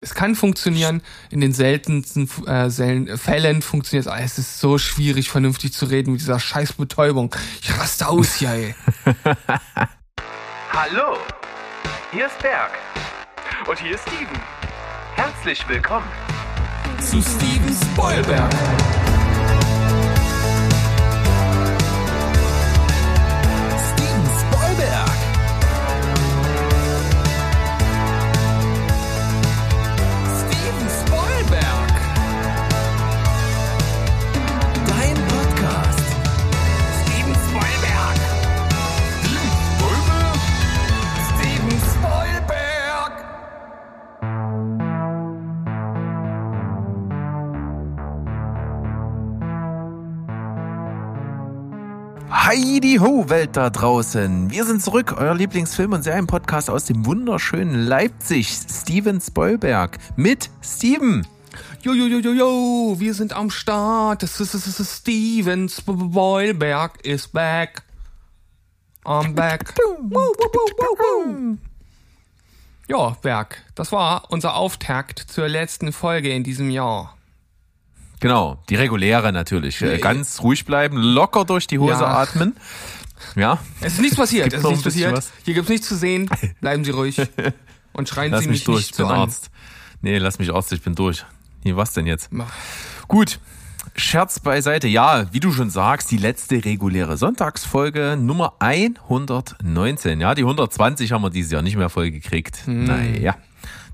Es kann funktionieren, in den seltensten äh, Fällen funktioniert es. Es ist so schwierig, vernünftig zu reden mit dieser scheiß Betäubung. Ich raste aus hier, ey. Hallo, hier ist Berg. Und hier ist Steven. Herzlich willkommen zu Steven Spoilberg. Heidi Ho Welt da draußen. Wir sind zurück, euer Lieblingsfilm- und Serienpodcast aus dem wunderschönen Leipzig. Steven Spoilberg mit Steven. Jo, jo, jo, jo, jo, wir sind am Start. Das ist, das ist Steven Spoilberg is back. I'm back. ja, Berg, das war unser Auftakt zur letzten Folge in diesem Jahr. Genau, die reguläre natürlich. Äh, ganz ruhig bleiben, locker durch die Hose ja. atmen. Ja. Es ist nichts passiert. Es ist nichts passiert. Was? Hier gibt's nichts zu sehen. Bleiben Sie ruhig und schreien lass Sie mich, mich durch. nicht ich bin so Arzt. Nee, lass mich Arzt, ich bin durch. Nee, was denn jetzt? Mach. Gut. Scherz beiseite. Ja, wie du schon sagst, die letzte reguläre Sonntagsfolge Nummer 119. Ja, die 120 haben wir dieses Jahr nicht mehr voll gekriegt. Hm. Naja,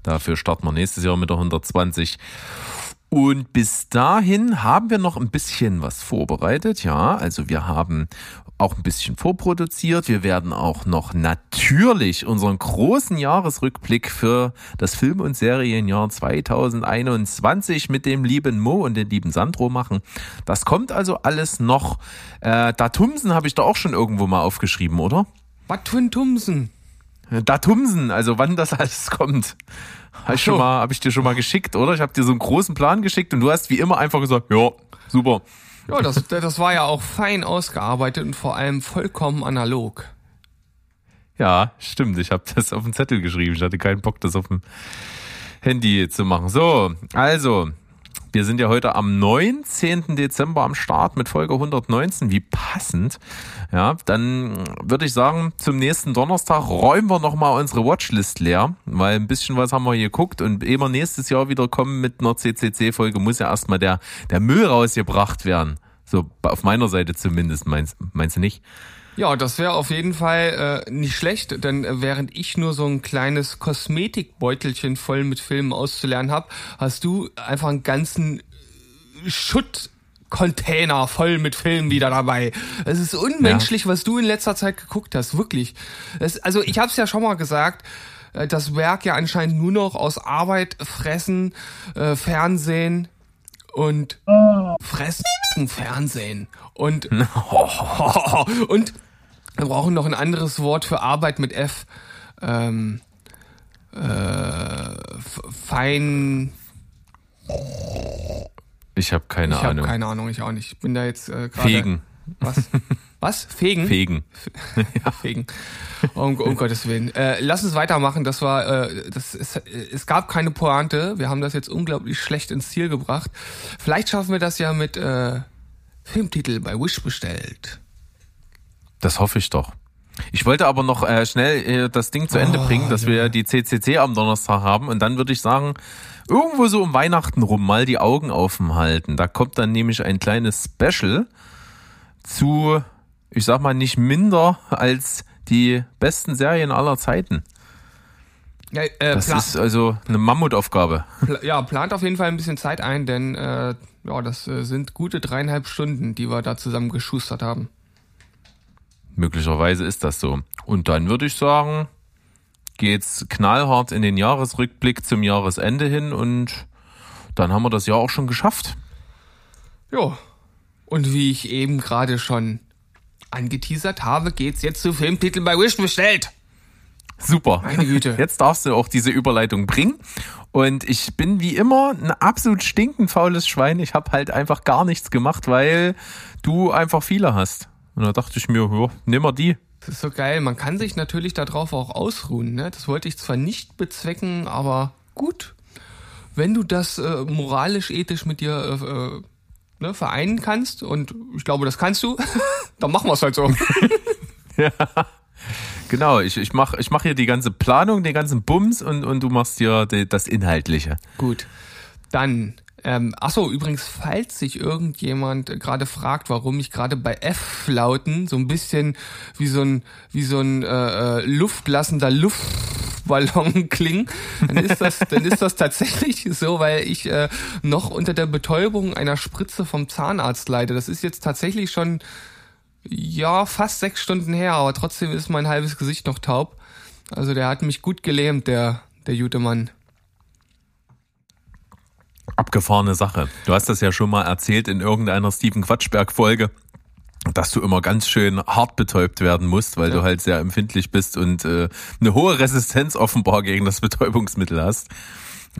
dafür starten wir nächstes Jahr mit der 120. Und bis dahin haben wir noch ein bisschen was vorbereitet. Ja, also wir haben auch ein bisschen vorproduziert. Wir werden auch noch natürlich unseren großen Jahresrückblick für das Film- und Serienjahr 2021 mit dem lieben Mo und dem lieben Sandro machen. Das kommt also alles noch. Äh, Datumsen habe ich da auch schon irgendwo mal aufgeschrieben, oder? Was für ein Tumsen? Datumsen, also wann das alles kommt. Habe ich, mal, hab ich dir schon mal geschickt, oder? Ich habe dir so einen großen Plan geschickt und du hast wie immer einfach gesagt, ja, super. Ja, das, das war ja auch fein ausgearbeitet und vor allem vollkommen analog. Ja, stimmt. Ich habe das auf den Zettel geschrieben. Ich hatte keinen Bock, das auf dem Handy zu machen. So, also, wir sind ja heute am 19. Dezember am Start mit Folge 119. Wie passend. Ja, dann würde ich sagen, zum nächsten Donnerstag räumen wir nochmal unsere Watchlist leer, weil ein bisschen was haben wir hier geguckt und wir nächstes Jahr wieder kommen mit einer CCC-Folge, muss ja erstmal der, der Müll rausgebracht werden. So, auf meiner Seite zumindest, meinst, meinst du nicht? Ja, das wäre auf jeden Fall äh, nicht schlecht, denn äh, während ich nur so ein kleines Kosmetikbeutelchen voll mit Filmen auszulernen habe, hast du einfach einen ganzen Schuttcontainer voll mit Filmen wieder dabei. Es ist unmenschlich, ja. was du in letzter Zeit geguckt hast, wirklich. Es, also ich habe es ja schon mal gesagt, äh, das Werk ja anscheinend nur noch aus Arbeit, Fressen, äh, Fernsehen und Fressen, Fernsehen und und wir brauchen noch ein anderes Wort für Arbeit mit F. Ähm, äh, fein. Ich habe keine ich Ahnung. Ich habe keine Ahnung, ich auch nicht. Ich bin da jetzt äh, gerade. Fegen. Was? Was? Fegen? Fegen. ja, Fegen. Um, um Gottes Willen. Äh, lass uns weitermachen. Das war, äh, das ist, es gab keine Pointe. Wir haben das jetzt unglaublich schlecht ins Ziel gebracht. Vielleicht schaffen wir das ja mit äh, Filmtitel bei Wish bestellt. Das hoffe ich doch. Ich wollte aber noch äh, schnell äh, das Ding zu Ende oh, bringen, dass ja. wir die CCC am Donnerstag haben und dann würde ich sagen, irgendwo so um Weihnachten rum mal die Augen offen halten. Da kommt dann nämlich ein kleines Special zu, ich sag mal, nicht minder als die besten Serien aller Zeiten. Ja, äh, das ist also eine Mammutaufgabe. ja, plant auf jeden Fall ein bisschen Zeit ein, denn äh, ja, das äh, sind gute dreieinhalb Stunden, die wir da zusammen geschustert haben. Möglicherweise ist das so. Und dann würde ich sagen, geht's knallhart in den Jahresrückblick zum Jahresende hin und dann haben wir das Jahr auch schon geschafft. Ja. Und wie ich eben gerade schon angeteasert habe, geht's jetzt zu Filmtiteln bei Wish bestellt. Super. Meine Güte. Jetzt darfst du auch diese Überleitung bringen. Und ich bin wie immer ein absolut stinkend faules Schwein. Ich habe halt einfach gar nichts gemacht, weil du einfach viele hast. Und da dachte ich mir, ja, nimm mal die. Das ist so geil. Man kann sich natürlich darauf auch ausruhen. Ne? Das wollte ich zwar nicht bezwecken, aber gut. wenn du das äh, moralisch, ethisch mit dir äh, äh ne, vereinen kannst, und ich glaube, das kannst du, dann machen wir es halt so. ja. Genau, ich, ich mache ich mach hier die ganze Planung, den ganzen Bums und, und du machst hier die, das Inhaltliche. Gut. Dann ähm, achso, übrigens, falls sich irgendjemand gerade fragt, warum ich gerade bei F-Flauten so ein bisschen wie so ein, wie so ein äh, äh luftlassender Luftballon klinge, dann ist das, dann ist das tatsächlich so, weil ich äh, noch unter der Betäubung einer Spritze vom Zahnarzt leide. Das ist jetzt tatsächlich schon ja fast sechs Stunden her, aber trotzdem ist mein halbes Gesicht noch taub. Also der hat mich gut gelähmt, der der gute Mann abgefahrene Sache. Du hast das ja schon mal erzählt in irgendeiner Steven Quatschberg Folge dass du immer ganz schön hart betäubt werden musst, weil ja. du halt sehr empfindlich bist und äh, eine hohe Resistenz offenbar gegen das Betäubungsmittel hast.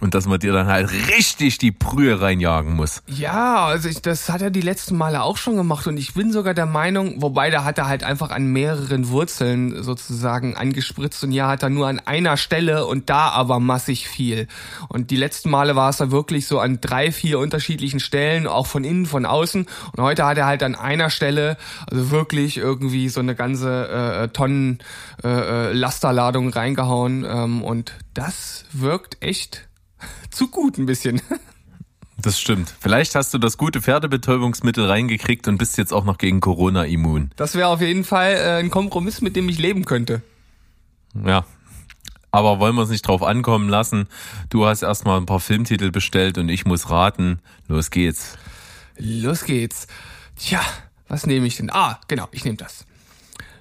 Und dass man dir dann halt richtig die Brühe reinjagen muss. Ja, also ich, das hat er die letzten Male auch schon gemacht und ich bin sogar der Meinung, wobei da hat er halt einfach an mehreren Wurzeln sozusagen angespritzt und ja hat er nur an einer Stelle und da aber massig viel. Und die letzten Male war es da wirklich so an drei, vier unterschiedlichen Stellen, auch von innen, von außen. Und heute hat er halt an einer Stelle, also wirklich irgendwie so eine ganze äh, Tonnen äh, äh Lasterladung reingehauen ähm, und das wirkt echt zu gut ein bisschen. Das stimmt. Vielleicht hast du das gute Pferdebetäubungsmittel reingekriegt und bist jetzt auch noch gegen Corona immun. Das wäre auf jeden Fall äh, ein Kompromiss, mit dem ich leben könnte. Ja. Aber wollen wir es nicht drauf ankommen lassen? Du hast erstmal ein paar Filmtitel bestellt und ich muss raten. Los geht's. Los geht's. Tja, was nehme ich denn? Ah, genau, ich nehme das.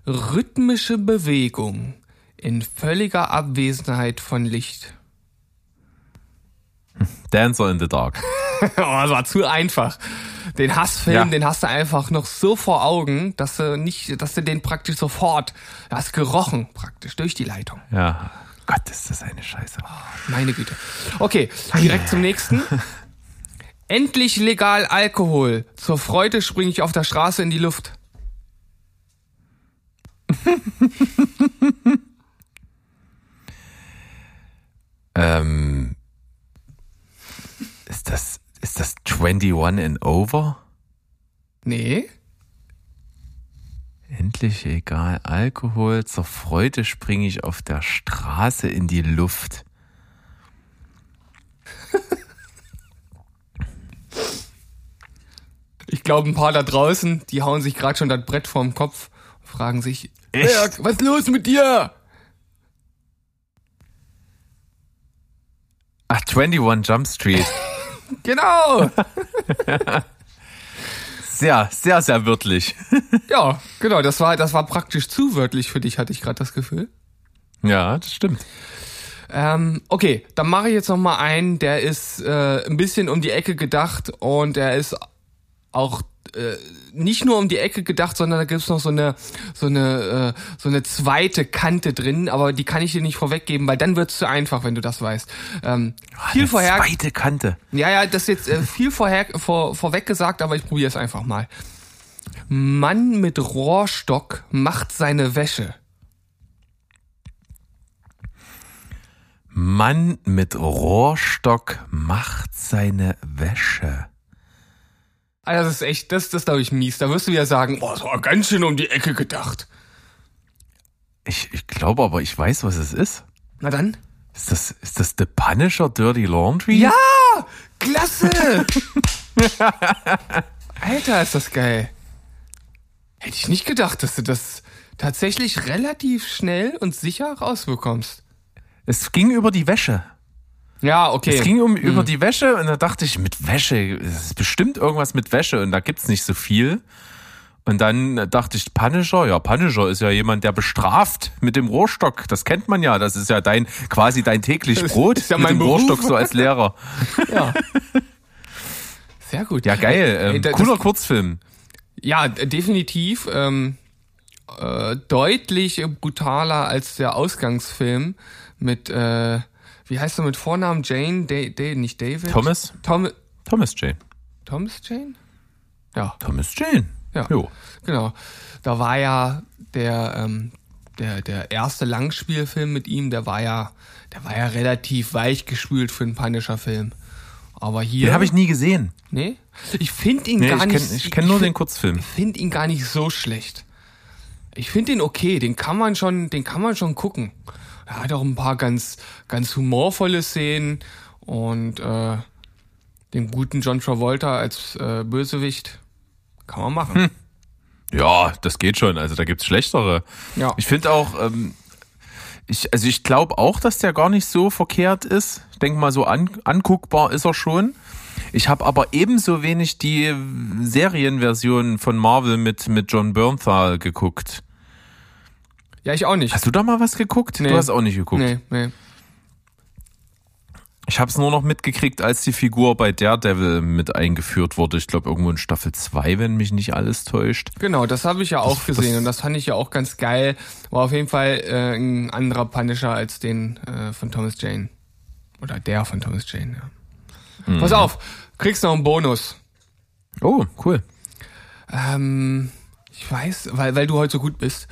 Rhythmische Bewegung in völliger Abwesenheit von Licht. Dancer in the Dark. oh, das war zu einfach. Den Hassfilm, ja. den hast du einfach noch so vor Augen, dass du nicht, dass du den praktisch sofort, hast gerochen praktisch durch die Leitung. Ja. Gott, ist das eine Scheiße. Oh, meine Güte. Okay, direkt zum nächsten. Endlich legal Alkohol. Zur Freude springe ich auf der Straße in die Luft. ähm, ist das, ist das 21 and over? Nee. Endlich egal. Alkohol. Zur Freude springe ich auf der Straße in die Luft. Ich glaube, ein paar da draußen, die hauen sich gerade schon das Brett vorm Kopf und fragen sich, Berg, was ist los mit dir? Ach, 21 Jump Street. Genau. sehr, sehr, sehr wörtlich. ja, genau. Das war, das war praktisch zu wörtlich für dich, hatte ich gerade das Gefühl. Ja, das stimmt. Ähm, okay, dann mache ich jetzt noch mal einen, der ist äh, ein bisschen um die Ecke gedacht und der ist auch äh, nicht nur um die Ecke gedacht, sondern da gibt's noch so eine so eine äh, so eine zweite Kante drin, aber die kann ich dir nicht vorweggeben, weil dann wird's zu einfach, wenn du das weißt. Ähm, oh, viel vorher. Zweite Kante. Ja, ja, das ist jetzt äh, viel vorher vor, vorweg gesagt, aber ich probiere es einfach mal. Mann mit Rohrstock macht seine Wäsche. Mann mit Rohrstock macht seine Wäsche. Also das ist echt, das, das glaube ich mies. Da wirst du wieder sagen, boah, das war ganz schön um die Ecke gedacht. Ich, ich glaube aber, ich weiß, was es ist. Na dann? Ist das, ist das The Punisher Dirty Laundry? Ja! Klasse! Alter, ist das geil. Hätte ich nicht gedacht, dass du das tatsächlich relativ schnell und sicher rausbekommst. Es ging über die Wäsche. Ja, okay. Es ging um über die Wäsche und da dachte ich, mit Wäsche, es ist bestimmt irgendwas mit Wäsche und da gibt's nicht so viel. Und dann dachte ich, Punisher, ja, Punisher ist ja jemand, der bestraft mit dem Rohrstock. Das kennt man ja. Das ist ja dein, quasi dein täglich Brot ja mit dem Beruf. Rohrstock so als Lehrer. ja. Sehr gut. Ja, geil. Ähm, Ey, cooler Kurzfilm. Ja, definitiv. Ähm, äh, deutlich brutaler als der Ausgangsfilm mit, äh, wie heißt er mit Vornamen? Jane? Da, da, nicht David? Thomas? Tom, Thomas Jane. Thomas Jane? Ja. Thomas Jane. Ja. Jo. Genau. Da war ja der, ähm, der, der erste Langspielfilm mit ihm, der war ja, der war ja relativ weich gespült für einen Punisher-Film. Aber hier. Den habe ich nie gesehen. Nee? Ich finde ihn Nee, gar ich nicht. kenn- ich kenn nur find- den Kurzfilm. Ich finde ihn gar nicht so schlecht. Ich finde ihn okay, den kann man schon, den kann man schon gucken. Er hat auch ein paar ganz, ganz humorvolle Szenen und äh, den guten John Travolta als äh, Bösewicht kann man machen. Ja, das geht schon. Also da gibt's schlechtere. Ja. Ich finde auch, ähm, ich, also ich glaube auch, dass der gar nicht so verkehrt ist. Ich denke mal, so an, anguckbar ist er schon. Ich habe aber ebenso wenig die Serienversion von Marvel mit, mit John Bernthal geguckt. Ja, ich auch nicht. Hast du da mal was geguckt? Nee. Du hast auch nicht geguckt. Nee, nee. Ich habe es nur noch mitgekriegt, als die Figur bei Daredevil mit eingeführt wurde. Ich glaube irgendwo in Staffel 2, wenn mich nicht alles täuscht. Genau, das habe ich ja auch gesehen das- und das fand ich ja auch ganz geil. War auf jeden Fall äh, ein anderer Punisher als den äh, von Thomas Jane. Oder der von Thomas Jane, ja. Pass auf, kriegst noch einen Bonus. Oh, cool. Ähm, ich weiß, weil, weil du heute so gut bist,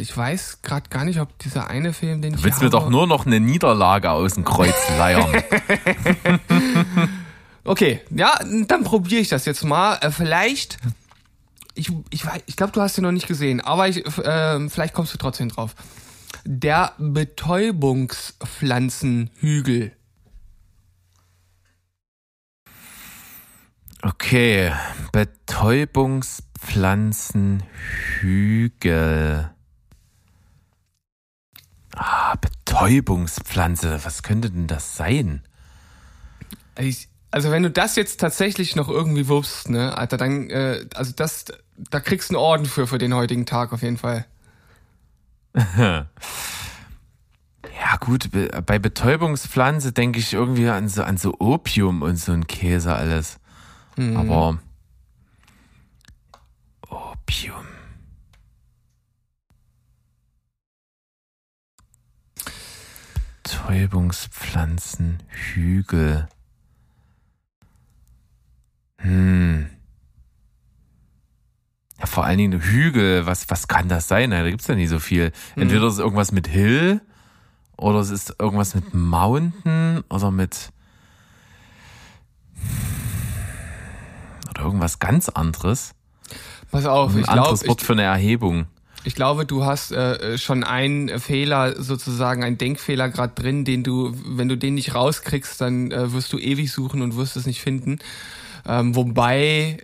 ich weiß gerade gar nicht, ob dieser eine Film, den ich Du willst mir doch nur noch eine Niederlage aus dem Kreuz leiern. Okay, ja, dann probiere ich das jetzt mal. Äh, vielleicht, ich, ich, weiß- ich glaube, du hast ihn noch nicht gesehen, aber ich, äh, vielleicht kommst du trotzdem drauf. Der Betäubungspflanzenhügel. Okay, Betäubungspflanzenhügel. Ah, Betäubungspflanze. Was könnte denn das sein? Ich, also wenn du das jetzt tatsächlich noch irgendwie wuppst, ne, Alter, dann, äh, also das, da kriegst du einen Orden für, für den heutigen Tag auf jeden Fall. Ja gut, be- bei Betäubungspflanze denke ich irgendwie an so, an so Opium und so ein Käse alles. Aber Opium. Betäubungspflanzenhügel. Hm. Ja, vor allen Dingen Hügel, was, was kann das sein? Da gibt's ja nicht so viel. Entweder es ist irgendwas mit Hill oder es ist irgendwas mit Mountain oder mit oder irgendwas ganz anderes. Pass auf, Ein ich glaube, anderes Wort ich, für eine Erhebung. Ich glaube, du hast äh, schon einen Fehler, sozusagen einen Denkfehler gerade drin, den du, wenn du den nicht rauskriegst, dann äh, wirst du ewig suchen und wirst es nicht finden. Ähm, wobei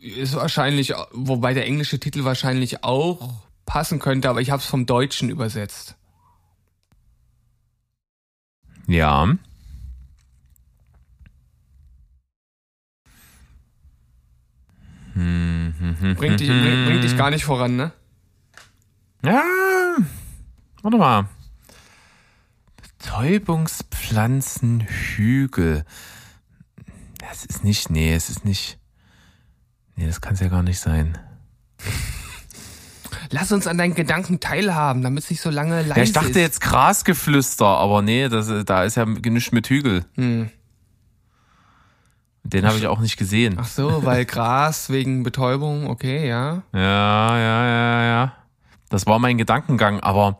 ist wahrscheinlich, wobei der englische Titel wahrscheinlich auch passen könnte, aber ich habe es vom Deutschen übersetzt. Ja. Bringt dich, bringt dich gar nicht voran, ne? Ja, warte mal. Betäubungspflanzenhügel. Das ist nicht, nee, es ist nicht. Nee, das kann es ja gar nicht sein. Lass uns an deinen Gedanken teilhaben, damit es nicht so lange leise Ja, ich dachte ist. jetzt Grasgeflüster, aber nee, das, da ist ja genüscht mit Hügel. Hm. Den habe ich auch nicht gesehen. Ach so, weil Gras wegen Betäubung, okay, ja. Ja, ja, ja, ja. Das war mein Gedankengang, aber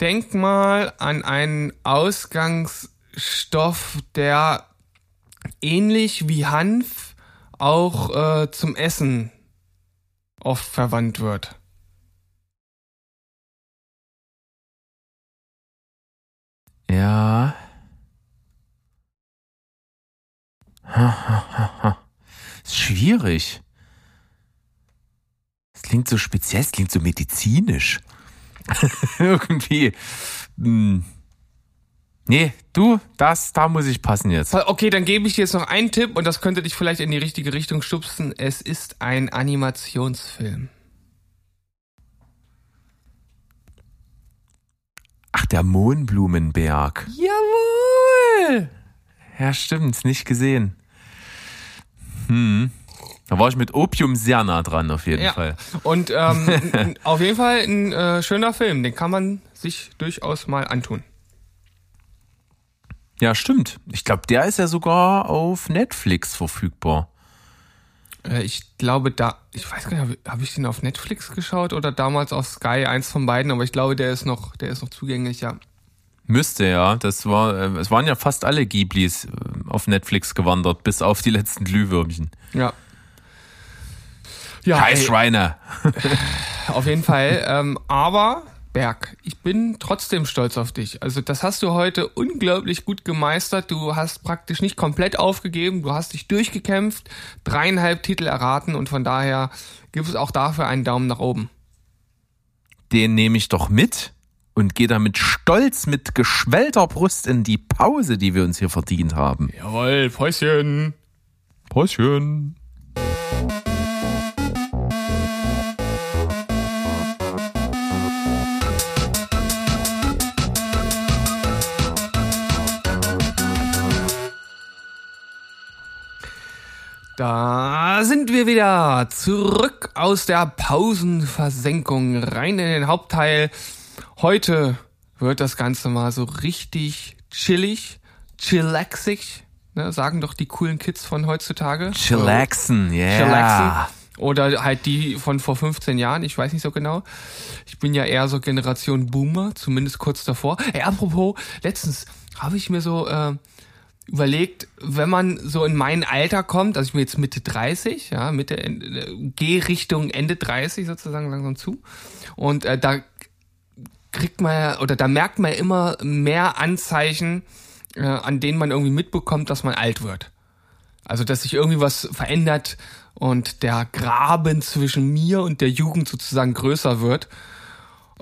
Denk mal an einen Ausgangsstoff, der ähnlich wie Hanf auch äh, zum Essen oft verwandt wird. ja. Ha, ha, ha, ha. Ist schwierig. Klingt so speziell, es klingt so medizinisch. Irgendwie. Hm. Nee, du, das, da muss ich passen jetzt. Okay, dann gebe ich dir jetzt noch einen Tipp und das könnte dich vielleicht in die richtige Richtung stupsen. Es ist ein Animationsfilm. Ach, der Mohnblumenberg. Jawohl! Ja, stimmt, nicht gesehen. Hm. Da war ich mit Opium sehr nah dran, auf jeden Ja. Fall. Und ähm, auf jeden Fall ein äh, schöner Film, den kann man sich durchaus mal antun. Ja, stimmt. Ich glaube, der ist ja sogar auf Netflix verfügbar. Äh, ich glaube, da, ich weiß gar nicht, habe hab ich den auf Netflix geschaut oder damals auf Sky, eins von beiden, aber ich glaube, der ist noch, der ist noch zugänglich, ja. Müsste ja. Das war, äh, es waren ja fast alle Ghiblis äh, auf Netflix gewandert, bis auf die letzten Glühwürmchen. Ja. Ja, Kai Schreiner. Auf jeden Fall. Ähm, aber Berg, ich bin trotzdem stolz auf dich. Also das hast du heute unglaublich gut gemeistert. Du hast praktisch nicht komplett aufgegeben. Du hast dich durchgekämpft, dreieinhalb Titel erraten und von daher gibt es auch dafür einen Daumen nach oben. Den nehme ich doch mit und gehe damit stolz mit geschwellter Brust in die Pause, die wir uns hier verdient haben. Jawohl, Päuschen. Päuschen. Da sind wir wieder zurück aus der Pausenversenkung rein in den Hauptteil. Heute wird das Ganze mal so richtig chillig, chillaxig, ne, sagen doch die coolen Kids von heutzutage. Chillaxen, ja. Yeah. Chillaxen. Oder halt die von vor 15 Jahren, ich weiß nicht so genau. Ich bin ja eher so Generation Boomer, zumindest kurz davor. Ey, apropos, letztens habe ich mir so äh, überlegt, wenn man so in mein Alter kommt, also ich bin jetzt Mitte 30, ja, Mitte, äh, gehe Richtung Ende 30 sozusagen langsam zu. Und äh, da kriegt man oder da merkt man immer mehr Anzeichen, äh, an denen man irgendwie mitbekommt, dass man alt wird. Also dass sich irgendwie was verändert und der Graben zwischen mir und der Jugend sozusagen größer wird.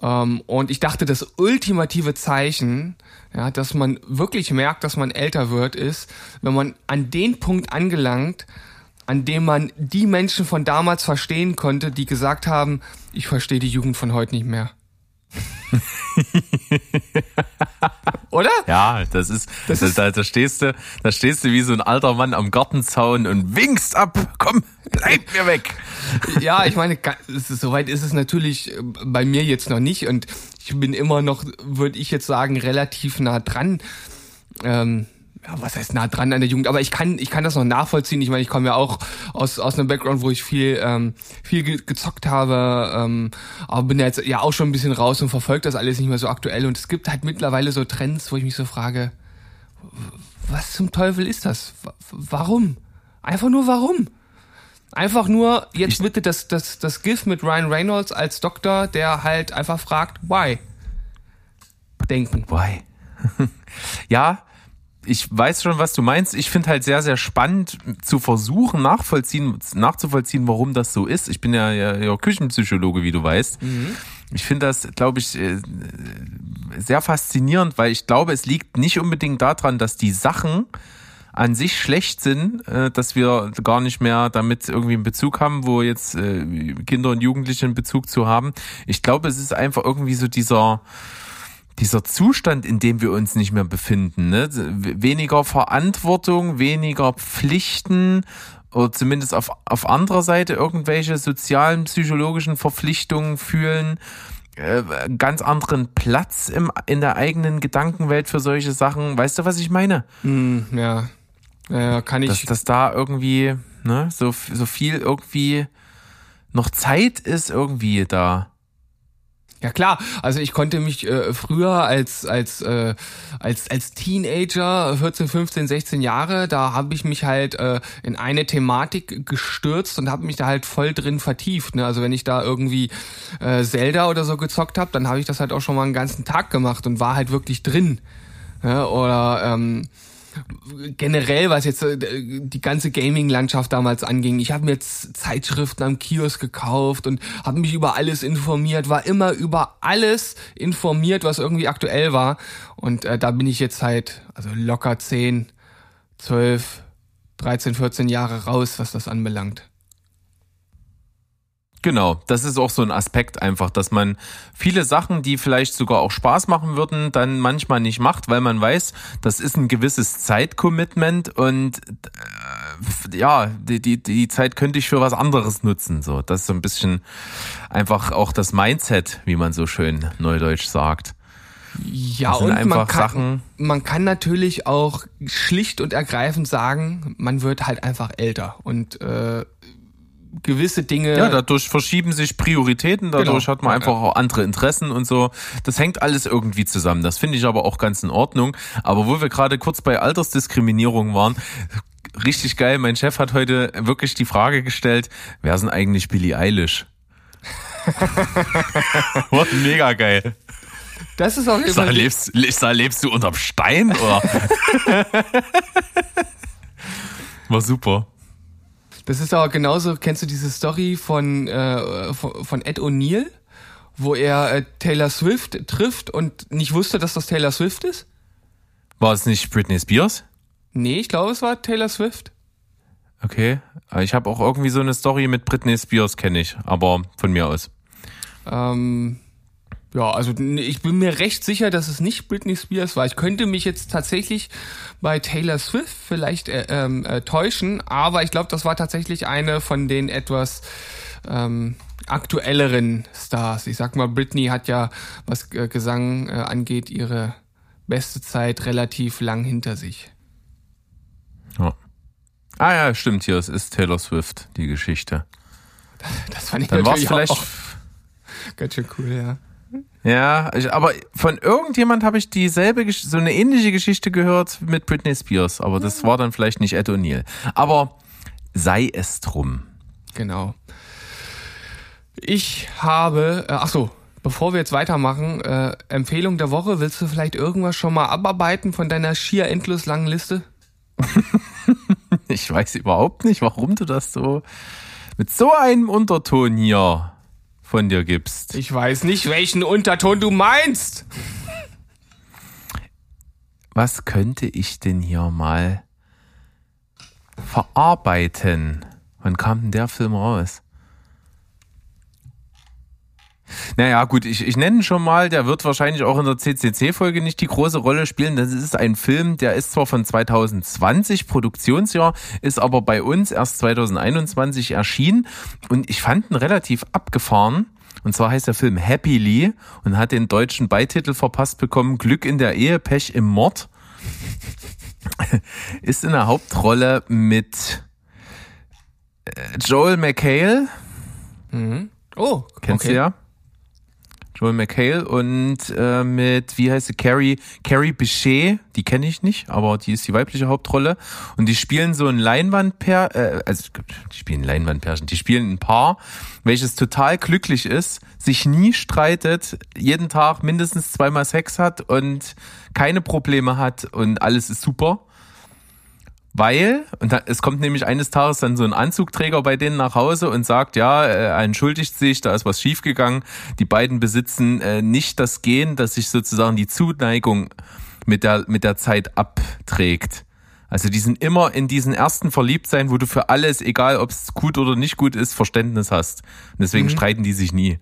Ähm, und ich dachte, das ultimative Zeichen, ja, dass man wirklich merkt, dass man älter wird, ist, wenn man an den Punkt angelangt, an dem man die Menschen von damals verstehen konnte, die gesagt haben, ich verstehe die Jugend von heute nicht mehr. Oder? Ja, das ist, das ist da, da, stehst du, da stehst du wie so ein alter Mann am Gartenzaun und winkst ab, komm, bleib mir weg. Ja, ich meine, soweit ist es natürlich äh, bei mir jetzt noch nicht und ich bin immer noch, würde ich jetzt sagen, relativ nah dran. Ähm, ja, was heißt nah dran an der Jugend, aber ich kann, ich kann das noch nachvollziehen. Ich meine, ich komme ja auch aus, aus einem Background, wo ich viel, ähm, viel ge gezockt habe, ähm, aber bin ja jetzt ja auch schon ein bisschen raus und verfolgt das alles nicht mehr so aktuell. Und es gibt halt mittlerweile so Trends, wo ich mich so frage, was zum Teufel ist das? Warum? Einfach nur warum? Einfach nur, jetzt bitte das, das, das GIF mit Ryan Reynolds als Doktor, der halt einfach fragt, why? Denken. Why? ja, ich weiß schon, was du meinst. Ich finde halt sehr, sehr spannend zu versuchen, nachvollziehen, nachzuvollziehen, warum das so ist. Ich bin ja, ja, ja Küchenpsychologe, wie du weißt. Mhm. Ich finde das, glaube ich, äh, sehr faszinierend, weil ich glaube, es liegt nicht unbedingt daran, dass die Sachen an sich schlecht sind, äh, dass wir gar nicht mehr damit irgendwie einen Bezug haben, wo jetzt äh, Kinder und Jugendliche einen Bezug zu haben. Ich glaube, es ist einfach irgendwie so dieser dieser Zustand, in dem wir uns nicht mehr befinden. Ne? Weniger Verantwortung, weniger Pflichten oder zumindest auf, auf anderer Seite irgendwelche sozialen, psychologischen Verpflichtungen fühlen, äh, ganz anderen Platz im, in der eigenen Gedankenwelt für solche Sachen. Weißt du, was ich meine? Mm, ja. Ja, kann ich. Dass, dass da irgendwie, ne, so, so viel irgendwie noch Zeit ist irgendwie da. Ja klar, also ich konnte mich äh, früher als als äh, als als Teenager 14, 15, 16 Jahre, da habe ich mich halt äh, in eine Thematik gestürzt und habe mich da halt voll drin vertieft, ne? Also wenn ich da irgendwie äh, Zelda oder so gezockt habe, dann habe ich das halt auch schon mal einen ganzen Tag gemacht und war halt wirklich drin. Ja? Oder ähm, generell, was jetzt äh, die ganze Gaming-Landschaft damals anging. Ich habe mir jetzt Zeitschriften am Kiosk gekauft und habe mich über alles informiert, war immer über alles informiert, was irgendwie aktuell war. Und äh, da bin ich jetzt halt, also locker 10, 12, 13, 14 Jahre raus, was das anbelangt. Genau, das ist auch so ein Aspekt einfach, dass man viele Sachen, die vielleicht sogar auch Spaß machen würden, dann manchmal nicht macht, weil man weiß, das ist ein gewisses Zeitcommitment und äh, ja, die, die, die Zeit könnte ich für was anderes nutzen. So, das ist so ein bisschen einfach auch das Mindset, wie man so schön neudeutsch sagt. Ja, und man kann, man kann natürlich auch schlicht und ergreifend sagen, man wird halt einfach älter und äh, gewisse Dinge. Ja, dadurch verschieben sich Prioritäten, dadurch genau. hat man einfach auch andere Interessen und so. Das hängt alles irgendwie zusammen. Das finde ich aber auch ganz in Ordnung. Aber wo wir gerade kurz bei Altersdiskriminierung waren, richtig geil. Mein Chef hat heute wirklich die Frage gestellt, wer sind eigentlich Billie Eilish? What, mega geil. Das ist auch jeden Fall. Lebst, lebst du unterm Stein oder? War super. Das ist aber genauso, kennst du diese Story von, äh, von, von Ed O'Neill, wo er äh, Taylor Swift trifft und nicht wusste, dass das Taylor Swift ist? War es nicht Britney Spears? Nee, ich glaube, es war Taylor Swift. Okay, ich habe auch irgendwie so eine Story mit Britney Spears, kenne ich, aber von mir aus. Ähm, ja, also ich bin mir recht sicher, dass es nicht Britney Spears war. Ich könnte mich jetzt tatsächlich bei Taylor Swift vielleicht äh, ähm, äh, täuschen, aber ich glaube, das war tatsächlich eine von den etwas ähm, aktuelleren Stars. Ich sag mal, Britney hat ja, was äh, Gesang äh, angeht, ihre beste Zeit relativ lang hinter sich. Ja. Ah ja, stimmt hier, es ist Taylor Swift, die Geschichte. Das, das fand ich Dann natürlich vielleicht auch ganz schön cool, ja. Ja, ich, aber von irgendjemand habe ich dieselbe, so eine ähnliche Geschichte gehört mit Britney Spears, aber das war dann vielleicht nicht Ed O'Neill. Aber sei es drum. Genau. Ich habe, äh, ach so, bevor wir jetzt weitermachen, äh, Empfehlung der Woche, willst du vielleicht irgendwas schon mal abarbeiten von deiner schier endlos langen Liste? ich weiß überhaupt nicht, warum du das so mit so einem Unterton hier von dir gibst. Ich weiß nicht, welchen Unterton du meinst. Was könnte ich denn hier mal verarbeiten? Wann kam denn der Film raus? Naja, gut, ich, ich nenne schon mal, der wird wahrscheinlich auch in der CCC-Folge nicht die große Rolle spielen. Das ist ein Film, der ist zwar von 2020 Produktionsjahr, ist aber bei uns erst 2021 erschienen und ich fand ihn relativ abgefahren. Und zwar heißt der Film Happily und hat den deutschen Beititel verpasst bekommen, Glück in der Ehe, Pech im Mord. ist in der Hauptrolle mit äh, Joel McHale. Mhm. Oh, kennst okay. du ja? Joel McHale und äh, mit, wie heißt sie, Carrie, Carrie Bichet, die kenne ich nicht, aber die ist die weibliche Hauptrolle. Und die spielen so ein Leinwandpär, äh, also die spielen Leinwandpärchen, die spielen ein Paar, welches total glücklich ist, sich nie streitet, jeden Tag mindestens zweimal Sex hat und keine Probleme hat und alles ist super. Weil, und da, es kommt nämlich eines Tages dann so ein Anzugträger bei denen nach Hause und sagt, ja, er entschuldigt sich, da ist was schiefgegangen. Die beiden besitzen äh, nicht das Gen, dass sich sozusagen die Zuneigung mit der, mit der Zeit abträgt. Also die sind immer in diesen ersten Verliebtsein, wo du für alles, egal ob es gut oder nicht gut ist, Verständnis hast. Und deswegen mhm. streiten die sich nie.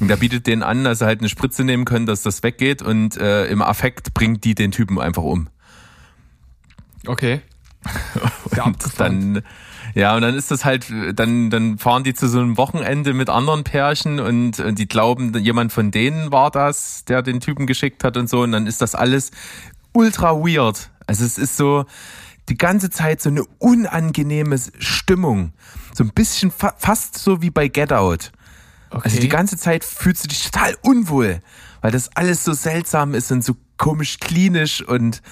Und der bietet denen an, dass sie halt eine Spritze nehmen können, dass das weggeht und äh, im Affekt bringt die den Typen einfach um. Okay. Und dann, ja, und dann ist das halt, dann, dann fahren die zu so einem Wochenende mit anderen Pärchen und, und die glauben, jemand von denen war das, der den Typen geschickt hat und so. Und dann ist das alles ultra weird. Also es ist so die ganze Zeit so eine unangenehme Stimmung. So ein bisschen fa fast so wie bei Get Out. Okay. Also die ganze Zeit fühlst du dich total unwohl, weil das alles so seltsam ist und so komisch klinisch und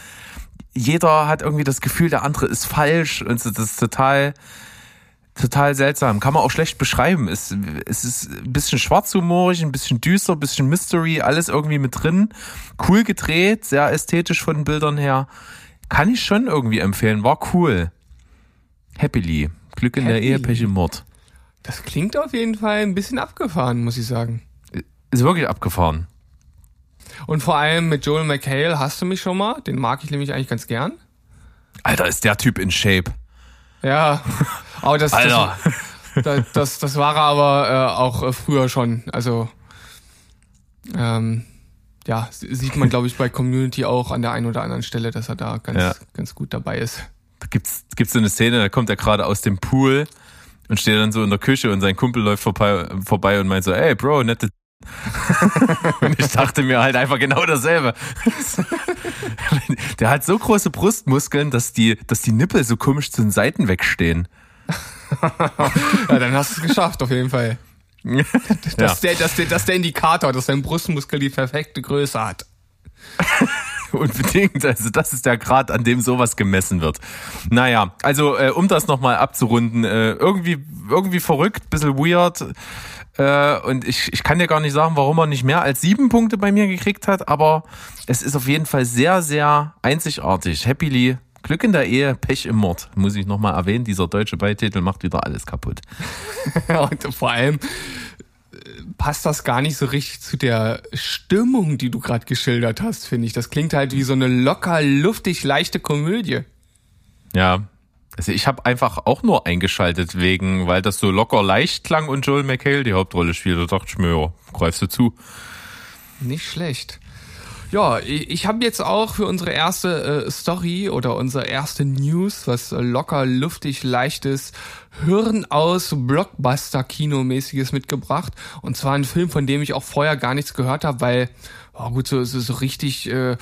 jeder hat irgendwie das Gefühl, der andere ist falsch und das ist total, total seltsam. Kann man auch schlecht beschreiben. Es, es ist ein bisschen schwarzhumorig, ein bisschen düster, ein bisschen Mystery, alles irgendwie mit drin. Cool gedreht, sehr ästhetisch von den Bildern her. Kann ich schon irgendwie empfehlen. War cool. Happily. Glück in Happy. der Ehe, Pech im Mord. Das klingt auf jeden Fall ein bisschen abgefahren, muss ich sagen. Ist wirklich abgefahren. Und vor allem mit Joel McHale hast du mich schon mal. Den mag ich nämlich eigentlich ganz gern. Alter, ist der Typ in Shape. Ja, aber das, Alter. Das, das, das, das war er aber äh, auch äh, früher schon. Also, ähm, ja, sieht man, glaube ich, bei Community auch an der einen oder anderen Stelle, dass er da ganz, ja. ganz gut dabei ist. Da gibt's, gibt's so eine Szene, da kommt er gerade aus dem Pool und steht dann so in der Küche und sein Kumpel läuft vorbei, vorbei und meint so, ey Bro, nette und ich dachte mir halt einfach genau dasselbe. Der hat so große Brustmuskeln, dass die, dass die Nippel so komisch zu den Seiten wegstehen. ja, dann hast du es geschafft, auf jeden Fall. Das, ja. der, das, der, das ist der Indikator, dass dein Brustmuskel die perfekte Größe hat. Unbedingt. Also das ist der Grad, an dem sowas gemessen wird. Naja, also äh, um das nochmal abzurunden, äh, irgendwie, irgendwie verrückt, bisschen weird. Äh, und ich, ich kann dir gar nicht sagen, warum er nicht mehr als sieben Punkte bei mir gekriegt hat, aber es ist auf jeden Fall sehr, sehr einzigartig. Happily Glück in der Ehe, Pech im Mord. Muss ich nochmal erwähnen, dieser deutsche Beititel macht wieder alles kaputt. und vor allem äh, passt das gar nicht so richtig zu der Stimmung, die du gerade geschildert hast, finde ich. Das klingt halt wie so eine locker, luftig, leichte Komödie. Ja, also ich habe einfach auch nur eingeschaltet wegen, weil das so locker leicht klang und Joel McHale die Hauptrolle spielt. Da dachte ich mir, greifst du zu. Nicht schlecht. Ja, ich habe jetzt auch für unsere erste äh, Story oder unsere erste News was locker, luftig, leichtes, Hirn aus Blockbuster-Kinomäßiges mitgebracht. Und zwar ein Film, von dem ich auch vorher gar nichts gehört habe, weil, oh gut, so, so, so richtig, äh,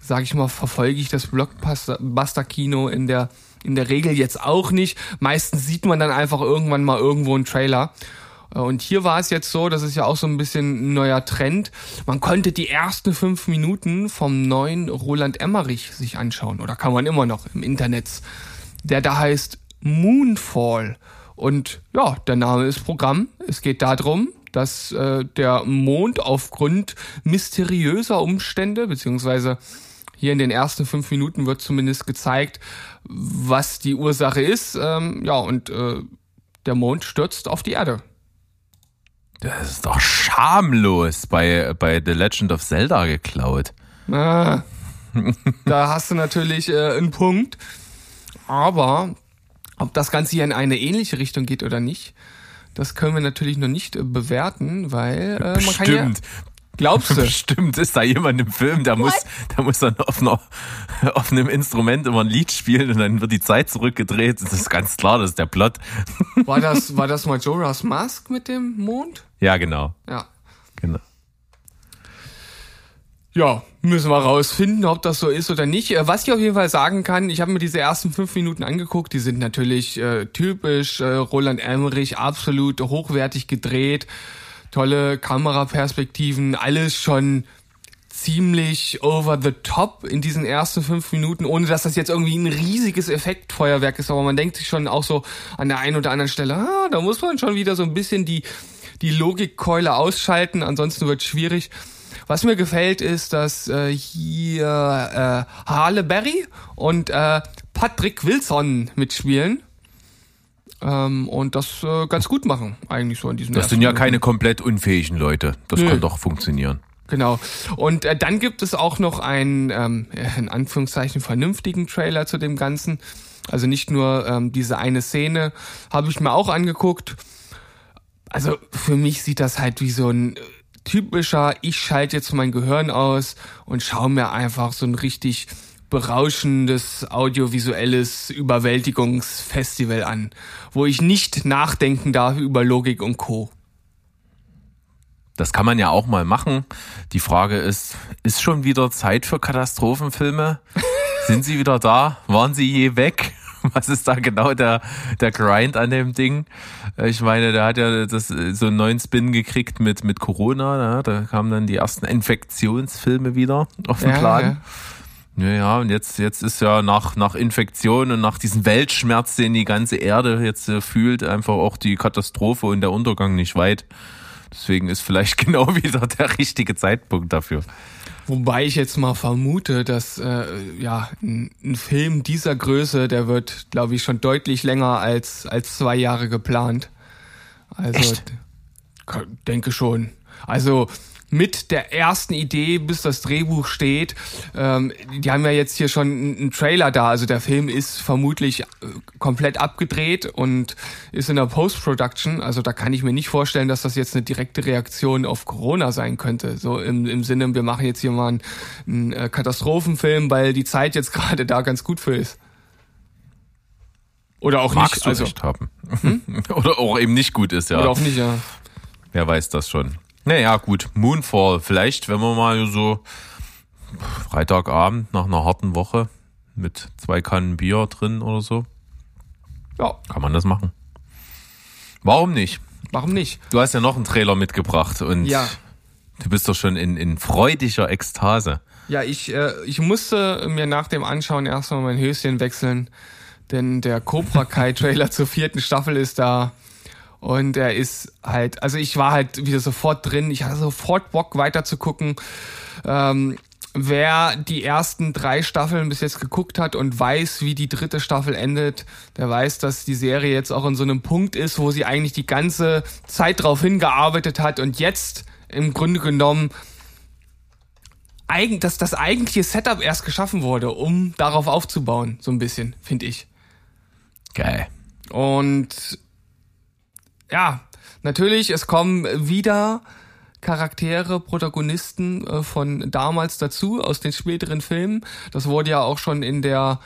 sag ich mal, verfolge ich das Blockbuster-Kino in der in der Regel jetzt auch nicht. Meistens sieht man dann einfach irgendwann mal irgendwo einen Trailer. Äh, und hier war es jetzt so, das ist ja auch so ein bisschen ein neuer Trend. Man konnte die ersten fünf Minuten vom neuen Roland Emmerich sich anschauen. Oder kann man immer noch im Internet. Der da heißt Moonfall. Und ja, der Name ist Programm. Es geht darum, dass äh, der Mond aufgrund mysteriöser Umstände, beziehungsweise hier in den ersten fünf Minuten wird zumindest gezeigt, was die Ursache ist. Ähm, ja, und äh, der Mond stürzt auf die Erde. Das ist doch schamlos bei, bei The Legend of Zelda geklaut. Ah, da hast du natürlich äh, einen Punkt. Aber ob das Ganze hier in eine ähnliche Richtung geht oder nicht, das können wir natürlich noch nicht äh, bewerten, weil äh, man kann ja, Glaubst du? Bestimmt ist da jemand im Film, der muss, der muss dann auf, einer, auf einem Instrument immer ein Lied spielen und dann wird die Zeit zurückgedreht. Das ist ganz klar, das ist der Plot. War das, war das Majora's Mask mit dem Mond? Ja, genau. Ja. Genau. Ja, müssen wir rausfinden, ob das so ist oder nicht. Äh, was ich auf jeden Fall sagen kann, ich habe mir diese ersten fünf Minuten angeguckt, die sind natürlich äh, typisch äh, Roland Emmerich, absolut hochwertig gedreht tolle Kameraperspektiven, alles schon ziemlich over the top in diesen ersten fünf Minuten, ohne dass das jetzt irgendwie ein riesiges Effektfeuerwerk ist, aber man denkt sich schon auch so an der einen oder anderen Stelle, ah, da muss man schon wieder so ein bisschen die, die Logikkeule ausschalten, ansonsten wird schwierig. Was mir gefällt, ist, dass äh, hier äh, Harle Berry und äh, Patrick Wilson mitspielen ähm, und das äh, ganz gut machen, eigentlich so in diesem Das sind ja keine komplett unfähigen Leute. Das Nö. kann doch funktionieren. Genau. Und äh, dann gibt es auch noch einen, ähm, in Anführungszeichen, vernünftigen Trailer zu dem Ganzen. Also nicht nur ähm, diese eine Szene habe ich mir auch angeguckt. Also für mich sieht das halt wie so ein äh, typischer, ich schalte jetzt mein Gehirn aus und schaue mir einfach so ein richtig berauschendes audiovisuelles Überwältigungsfestival an, wo ich nicht nachdenken darf über Logik und Co. Das kann man ja auch mal machen. Die Frage ist, ist schon wieder Zeit für Katastrophenfilme? Sind sie wieder da? Waren sie je weg? Was ist da genau der, der Grind an dem Ding? Ich meine, der hat ja das, so einen neuen Spin gekriegt mit, mit Corona. Ne? Da kamen dann die ersten Infektionsfilme wieder auf den Plan. Ja. Ja, ja, und jetzt, jetzt ist ja nach, nach Infektion und nach diesem Weltschmerz, den die ganze Erde jetzt äh, fühlt, einfach auch die Katastrophe und der Untergang nicht weit. Deswegen ist vielleicht genau wieder der richtige Zeitpunkt dafür. Wobei ich jetzt mal vermute, dass äh, ja ein, ein Film dieser Größe, der wird, glaube ich, schon deutlich länger als als zwei Jahre geplant. Also Echt? denke schon. Also mit der ersten Idee, bis das Drehbuch steht. Ähm, die haben ja jetzt hier schon einen Trailer da. Also der Film ist vermutlich äh, komplett abgedreht und ist in der Post-Production. Also da kann ich mir nicht vorstellen, dass das jetzt eine direkte Reaktion auf Corona sein könnte. So im, im Sinne, wir machen jetzt hier mal einen, einen äh, Katastrophenfilm, weil die Zeit jetzt gerade da ganz gut für ist. Oder auch Magst nicht. also recht haben. Hm? Oder auch eben nicht gut ist, ja. Oder auch nicht, ja. Wer weiß das schon. Naja, gut. Moonfall. Vielleicht, wenn wir mal so Freitagabend nach einer harten Woche mit zwei Kannen Bier drin oder so. Ja. Kann man das machen. Warum nicht? Warum nicht? Du hast ja noch einen Trailer mitgebracht und ja. du bist doch schon in, in freudiger Ekstase. Ja, ich, äh, ich musste mir nach dem Anschauen erstmal mein Höschen wechseln, denn der Cobra Kai Trailer zur vierten Staffel ist da. Und er ist halt, also ich war halt wieder sofort drin, ich hatte sofort Bock weiter zu gucken. Ähm, wer die ersten drei Staffeln bis jetzt geguckt hat und weiß, wie die dritte Staffel endet, der weiß, dass die Serie jetzt auch in so einem Punkt ist, wo sie eigentlich die ganze Zeit drauf hingearbeitet hat und jetzt im Grunde genommen dass das eigentliche Setup erst geschaffen wurde, um darauf aufzubauen, so ein bisschen, finde ich. Geil. Und ja, natürlich, es kommen wieder Charaktere, Protagonisten äh, von damals dazu, aus den späteren Filmen. Das wurde ja auch schon in der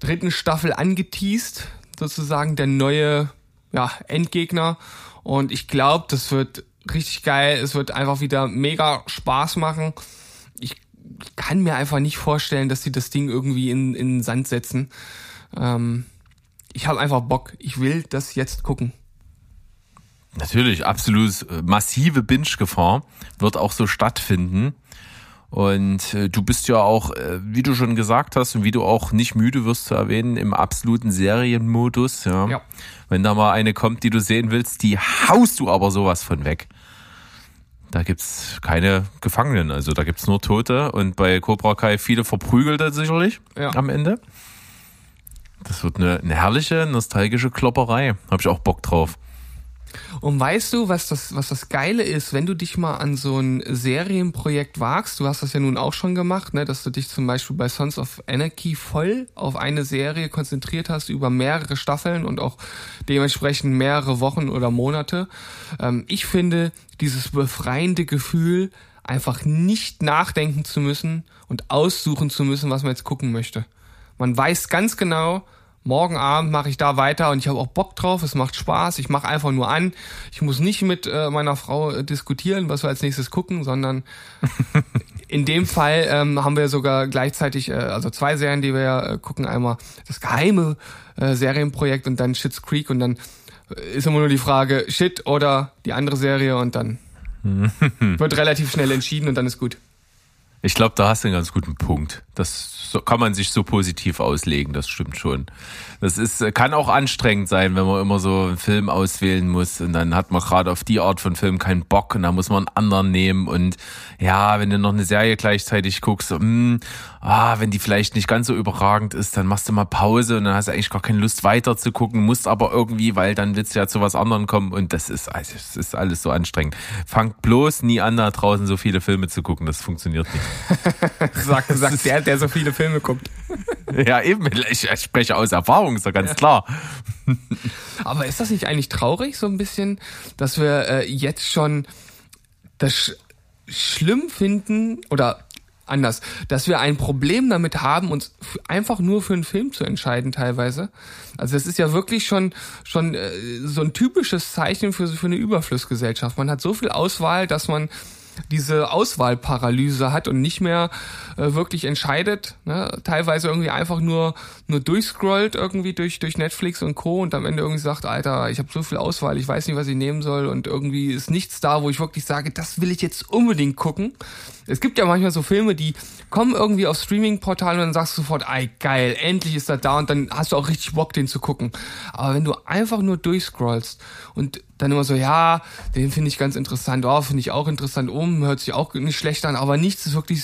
dritten Staffel angeteased, sozusagen der neue ja, Endgegner. Und ich glaube, das wird richtig geil. Es wird einfach wieder mega Spaß machen. Ich kann mir einfach nicht vorstellen, dass sie das Ding irgendwie in, in den Sand setzen. Ähm, ich habe einfach Bock. Ich will das jetzt gucken. Natürlich, absolut äh, massive Binge-Gefahr wird auch so stattfinden. Und äh, du bist ja auch, äh, wie du schon gesagt hast und wie du auch nicht müde wirst zu erwähnen, im absoluten Serienmodus. Ja. ja. Wenn da mal eine kommt, die du sehen willst, die haust du aber sowas von weg. Da gibt's keine Gefangenen, also da gibt's nur Tote und bei Cobra Kai viele Verprügelte sicherlich ja. am Ende. Das wird eine, eine herrliche, nostalgische Klopperei. Hab ich auch Bock drauf. Und weißt du, was das, was das Geile ist, wenn du dich mal an so ein Serienprojekt wagst, du hast das ja nun auch schon gemacht, ne, dass du dich zum Beispiel bei Sons of Anarchy voll auf eine Serie konzentriert hast über mehrere Staffeln und auch dementsprechend mehrere Wochen oder Monate. Ähm, ich finde dieses befreiende Gefühl, einfach nicht nachdenken zu müssen und aussuchen zu müssen, was man jetzt gucken möchte. Man weiß ganz genau, morgen Abend mache ich da weiter und ich habe auch Bock drauf, es macht Spaß, ich mache einfach nur an. Ich muss nicht mit äh, meiner Frau äh, diskutieren, was wir als nächstes gucken, sondern in dem Fall ähm, haben wir sogar gleichzeitig, äh, also zwei Serien, die wir ja äh, gucken, einmal das geheime äh, Serienprojekt und dann Shit's Creek und dann ist immer nur die Frage, Shit oder die andere Serie und dann wird relativ schnell entschieden und dann ist gut. Ich glaube, da hast du einen ganz guten Punkt. Das kann man sich so positiv auslegen, das stimmt schon. Das ist, kann auch anstrengend sein, wenn man immer so einen Film auswählen muss und dann hat man gerade auf die Art von Film keinen Bock und dann muss man einen anderen nehmen und ja, wenn du noch eine Serie gleichzeitig guckst, mh, hm, ah, wenn die vielleicht nicht ganz so überragend ist, dann machst du mal Pause und dann hast du eigentlich gar keine Lust weiter zu gucken, musst aber irgendwie, weil dann willst du ja zu was anderem kommen und das ist, also, das ist alles so anstrengend. Fangt bloß nie an, da draußen so viele Filme zu gucken, das funktioniert nicht. sagt sagt der, der so viele Filme guckt. ja, eben. Ich, ich spreche aus Erfahrung, ist ja ganz ja. klar. Aber ist das nicht eigentlich traurig, so ein bisschen, dass wir äh, jetzt schon das sch schlimm finden oder anders, dass wir ein Problem damit haben, uns einfach nur für einen Film zu entscheiden teilweise. Also es ist ja wirklich schon schon äh, so ein typisches Zeichen für für eine Überflussgesellschaft. Man hat so viel Auswahl, dass man diese Auswahlparalyse hat und nicht mehr äh, wirklich entscheidet, ne? teilweise irgendwie einfach nur nur durchscrollt irgendwie durch durch Netflix und Co und am Ende irgendwie sagt, Alter, ich habe so viel Auswahl, ich weiß nicht, was ich nehmen soll und irgendwie ist nichts da, wo ich wirklich sage, das will ich jetzt unbedingt gucken. Es gibt ja manchmal so Filme, die kommen irgendwie auf Streaming-Portalen und dann sagst du sofort, ey geil, endlich ist er da und dann hast du auch richtig Bock, den zu gucken. Aber wenn du einfach nur durchscrollst und dann immer so, ja, den finde ich ganz interessant, oh, finde ich auch interessant, um, hört sich auch nicht schlecht an, aber nichts ist wirklich,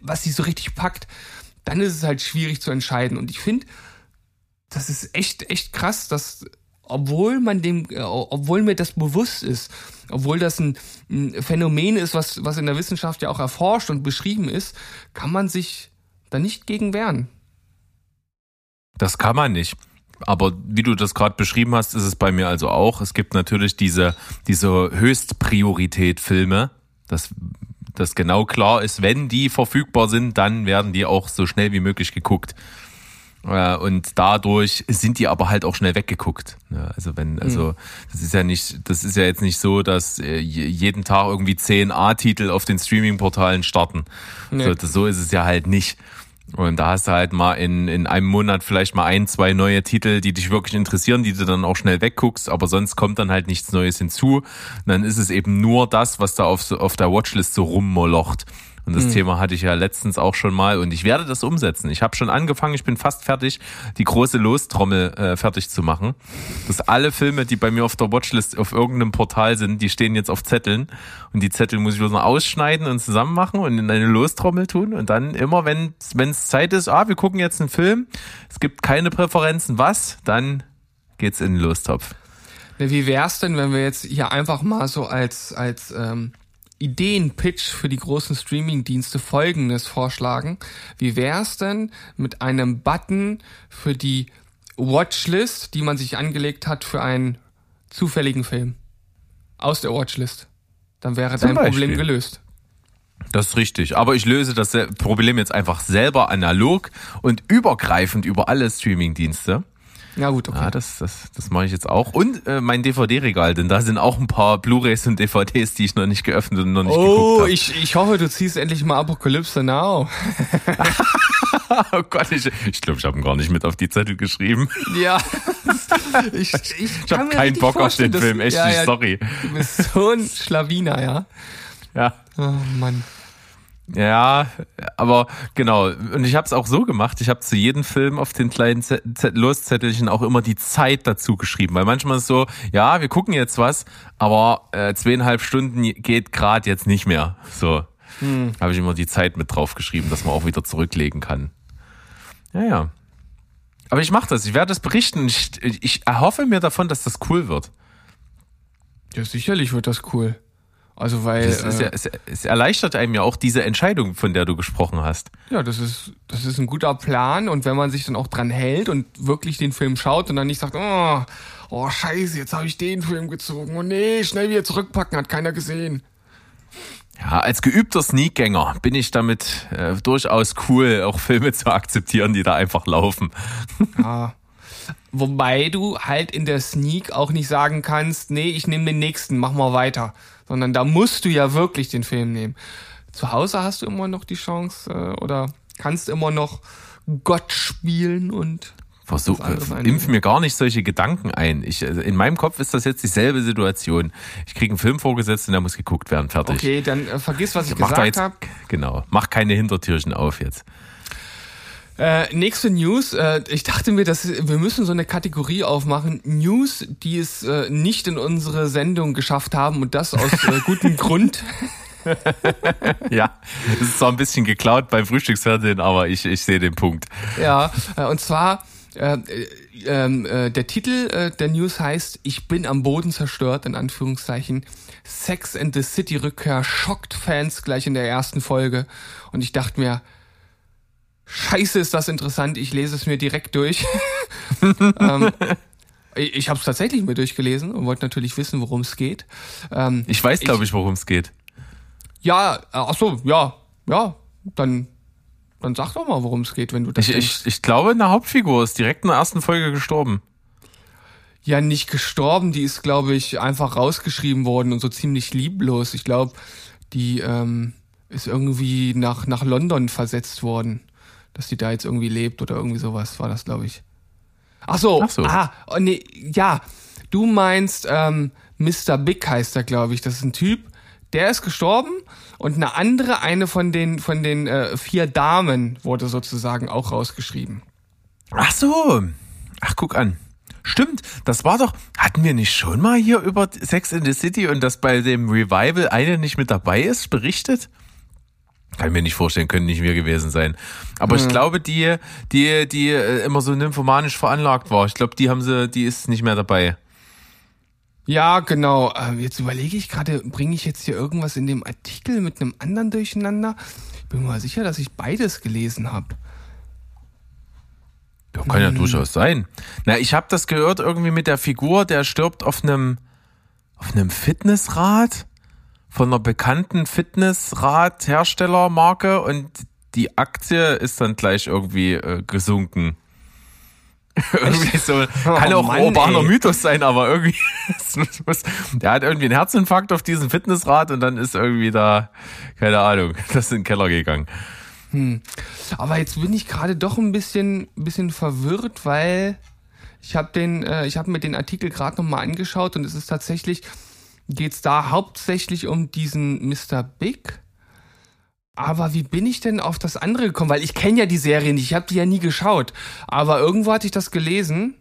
was sie so richtig packt, dann ist es halt schwierig zu entscheiden. Und ich finde, das ist echt, echt krass, dass obwohl man dem, äh, obwohl mir das bewusst ist, obwohl das ein, ein, Phänomen ist, was, was in der Wissenschaft ja auch erforscht und beschrieben ist, kann man sich da nicht gegen wehren. Das kann man nicht. Aber wie du das gerade beschrieben hast, ist es bei mir also auch. Es gibt natürlich diese, diese Höchstpriorität-Filme, dass das genau klar ist, wenn die verfügbar sind, dann werden die auch so schnell wie möglich geguckt. Äh, und dadurch sind die aber halt auch schnell weggeguckt. Also wenn, mhm. also das ist ja nicht, das ist ja jetzt nicht so, dass äh, jeden Tag irgendwie zehn A-Titel auf den Streaming-Portalen starten. Nee. So, so ist es ja halt nicht. Und da hast du halt mal in, in einem Monat vielleicht mal ein, zwei neue Titel, die dich wirklich interessieren, die du dann auch schnell wegguckst, aber sonst kommt dann halt nichts Neues hinzu. Und dann ist es eben nur das, was da auf, auf der Watchlist so rummolocht. Und das mhm. Thema hatte ich ja letztens auch schon mal und ich werde das umsetzen. Ich habe schon angefangen, ich bin fast fertig, die große Lostrommel äh, fertig zu machen. Dass alle Filme, die bei mir auf der Watchlist auf irgendeinem Portal sind, die stehen jetzt auf Zetteln und die Zettel muss ich bloß noch ausschneiden und zusammen machen und in eine Lostrommel tun und dann immer, wenn es Zeit ist, ah, wir gucken jetzt einen Film, es gibt keine Präferenzen, was, dann geht's in den Lostopf. Wie wär's denn, wenn wir jetzt hier einfach mal so als als ähm, Ideenpitch für die großen Streaming-Dienste folgendes vorschlagen. Wie wär's denn mit einem Button für die Watchlist, die man sich angelegt hat für einen zufälligen Film? Aus der Watchlist. Dann wäre Zum dein Beispiel. Problem gelöst. Das ist richtig. Aber ich löse das Problem jetzt einfach selber analog und übergreifend über alle Streaming-Dienste. Ja, gut, okay. Ja, das, das, das mache ich jetzt auch. Und äh, mein DVD-Regal, denn da sind auch ein paar Blu-Rays und DVDs, die ich noch nicht geöffnet und noch nicht oh, geguckt habe. Ich, ich hoffe, du ziehst endlich mal Apokalypse Now. oh Gott, ich glaube, ich, glaub, ich habe ihn gar nicht mit auf die Zettel geschrieben. Ja. ich ich, ich habe keinen Bock auf den Film, echt ja, ja, sorry. Du bist so ein Schlawiner, ja. Ja. Oh Mann. Ja, aber genau. Und ich habe es auch so gemacht. Ich habe zu jedem Film auf den kleinen Z Z Loszettelchen auch immer die Zeit dazu geschrieben. Weil manchmal ist so, ja, wir gucken jetzt was, aber äh, zweieinhalb Stunden geht gerade jetzt nicht mehr. So hm. habe ich immer die Zeit mit drauf geschrieben, dass man auch wieder zurücklegen kann. Ja, ja. Aber ich mache das. Ich werde das berichten. Ich, ich erhoffe mir davon, dass das cool wird. Ja, sicherlich wird das cool. Also weil das ist ja, äh, es, es erleichtert einem ja auch diese Entscheidung, von der du gesprochen hast. Ja, das ist das ist ein guter Plan und wenn man sich dann auch dran hält und wirklich den Film schaut und dann nicht sagt, oh, oh Scheiße, jetzt habe ich den Film gezogen und oh, nee, schnell wieder zurückpacken, hat keiner gesehen. Ja, als geübter Sneakgänger bin ich damit äh, durchaus cool, auch Filme zu akzeptieren, die da einfach laufen. Ja. Wobei du halt in der Sneak auch nicht sagen kannst, nee, ich nehme den nächsten, mach mal weiter sondern da musst du ja wirklich den Film nehmen. Zu Hause hast du immer noch die Chance äh, oder kannst immer noch Gott spielen und Versuch, impf mir gar nicht solche Gedanken ein. Ich, also in meinem Kopf ist das jetzt dieselbe Situation. Ich kriege einen Film vorgesetzt und der muss geguckt werden. Fertig. Okay, dann äh, vergiss, was ich mach gesagt habe. Genau. Mach keine Hintertürchen auf jetzt. Äh, nächste News. Äh, ich dachte mir, dass wir müssen so eine Kategorie aufmachen. News, die es äh, nicht in unsere Sendung geschafft haben und das aus äh, gutem Grund. ja, das ist zwar ein bisschen geklaut beim Frühstücksfernsehen, aber ich, ich sehe den Punkt. Ja, äh, und zwar äh, äh, ähm, äh, der Titel der News heißt Ich bin am Boden zerstört, in Anführungszeichen. Sex and the City Rückkehr schockt Fans gleich in der ersten Folge. Und ich dachte mir, Scheiße, ist das interessant. Ich lese es mir direkt durch. ähm, ich habe es tatsächlich mir durchgelesen und wollte natürlich wissen, worum es geht. Ähm, ich weiß, glaube ich, worum es geht. Ja, äh, ach so, ja, ja, dann, dann sag doch mal, worum es geht, wenn du das ich, ich, ich glaube, eine Hauptfigur ist direkt in der ersten Folge gestorben. Ja, nicht gestorben, die ist, glaube ich, einfach rausgeschrieben worden und so ziemlich lieblos. Ich glaube, die ähm, ist irgendwie nach, nach London versetzt worden dass die da jetzt irgendwie lebt oder irgendwie sowas war das, glaube ich. Ach so, Ach so. ah, oh, nee, ja, du meinst ähm, Mr. Big heißt er, glaube ich. Das ist ein Typ, der ist gestorben und eine andere, eine von den von den äh, vier Damen wurde sozusagen auch rausgeschrieben. Ach so, ach guck an. Stimmt, das war doch, hatten wir nicht schon mal hier über Sex in the City und dass bei dem Revival eine nicht mit dabei ist, berichtet? Kann mir nicht vorstellen, können nicht wir gewesen sein. Aber hm. ich glaube, die, die, die äh, immer so nymphomanisch veranlagt war, ich glaube, die haben sie, die ist nicht mehr dabei. Ja, genau. Ähm, jetzt überlege ich gerade, bringe ich jetzt hier irgendwas in dem Artikel mit einem anderen durcheinander? Ich bin mir mal sicher, dass ich beides gelesen habe. Ja, kann ja hm. durchaus sein. Na, ich habe das gehört irgendwie mit der Figur, der stirbt auf einem auf einem Fitnessrad von einer bekannten Fitnessrad-Herstellermarke und die Aktie ist dann gleich irgendwie äh, gesunken. irgendwie so, kann oh, auch ein urbaner ey. Mythos sein, aber irgendwie, der hat irgendwie einen Herzinfarkt auf diesem Fitnessrad und dann ist irgendwie da, keine Ahnung, das ist in den Keller gegangen. Hm. Aber jetzt bin ich gerade doch ein bisschen, bisschen verwirrt, weil ich habe den, äh, ich habe mir den Artikel gerade nochmal angeschaut und es ist tatsächlich, geht es da hauptsächlich um diesen Mr. Big. Aber wie bin ich denn auf das andere gekommen? Weil ich kenne ja die Serie nicht, ich habe die ja nie geschaut. Aber irgendwo hatte ich das gelesen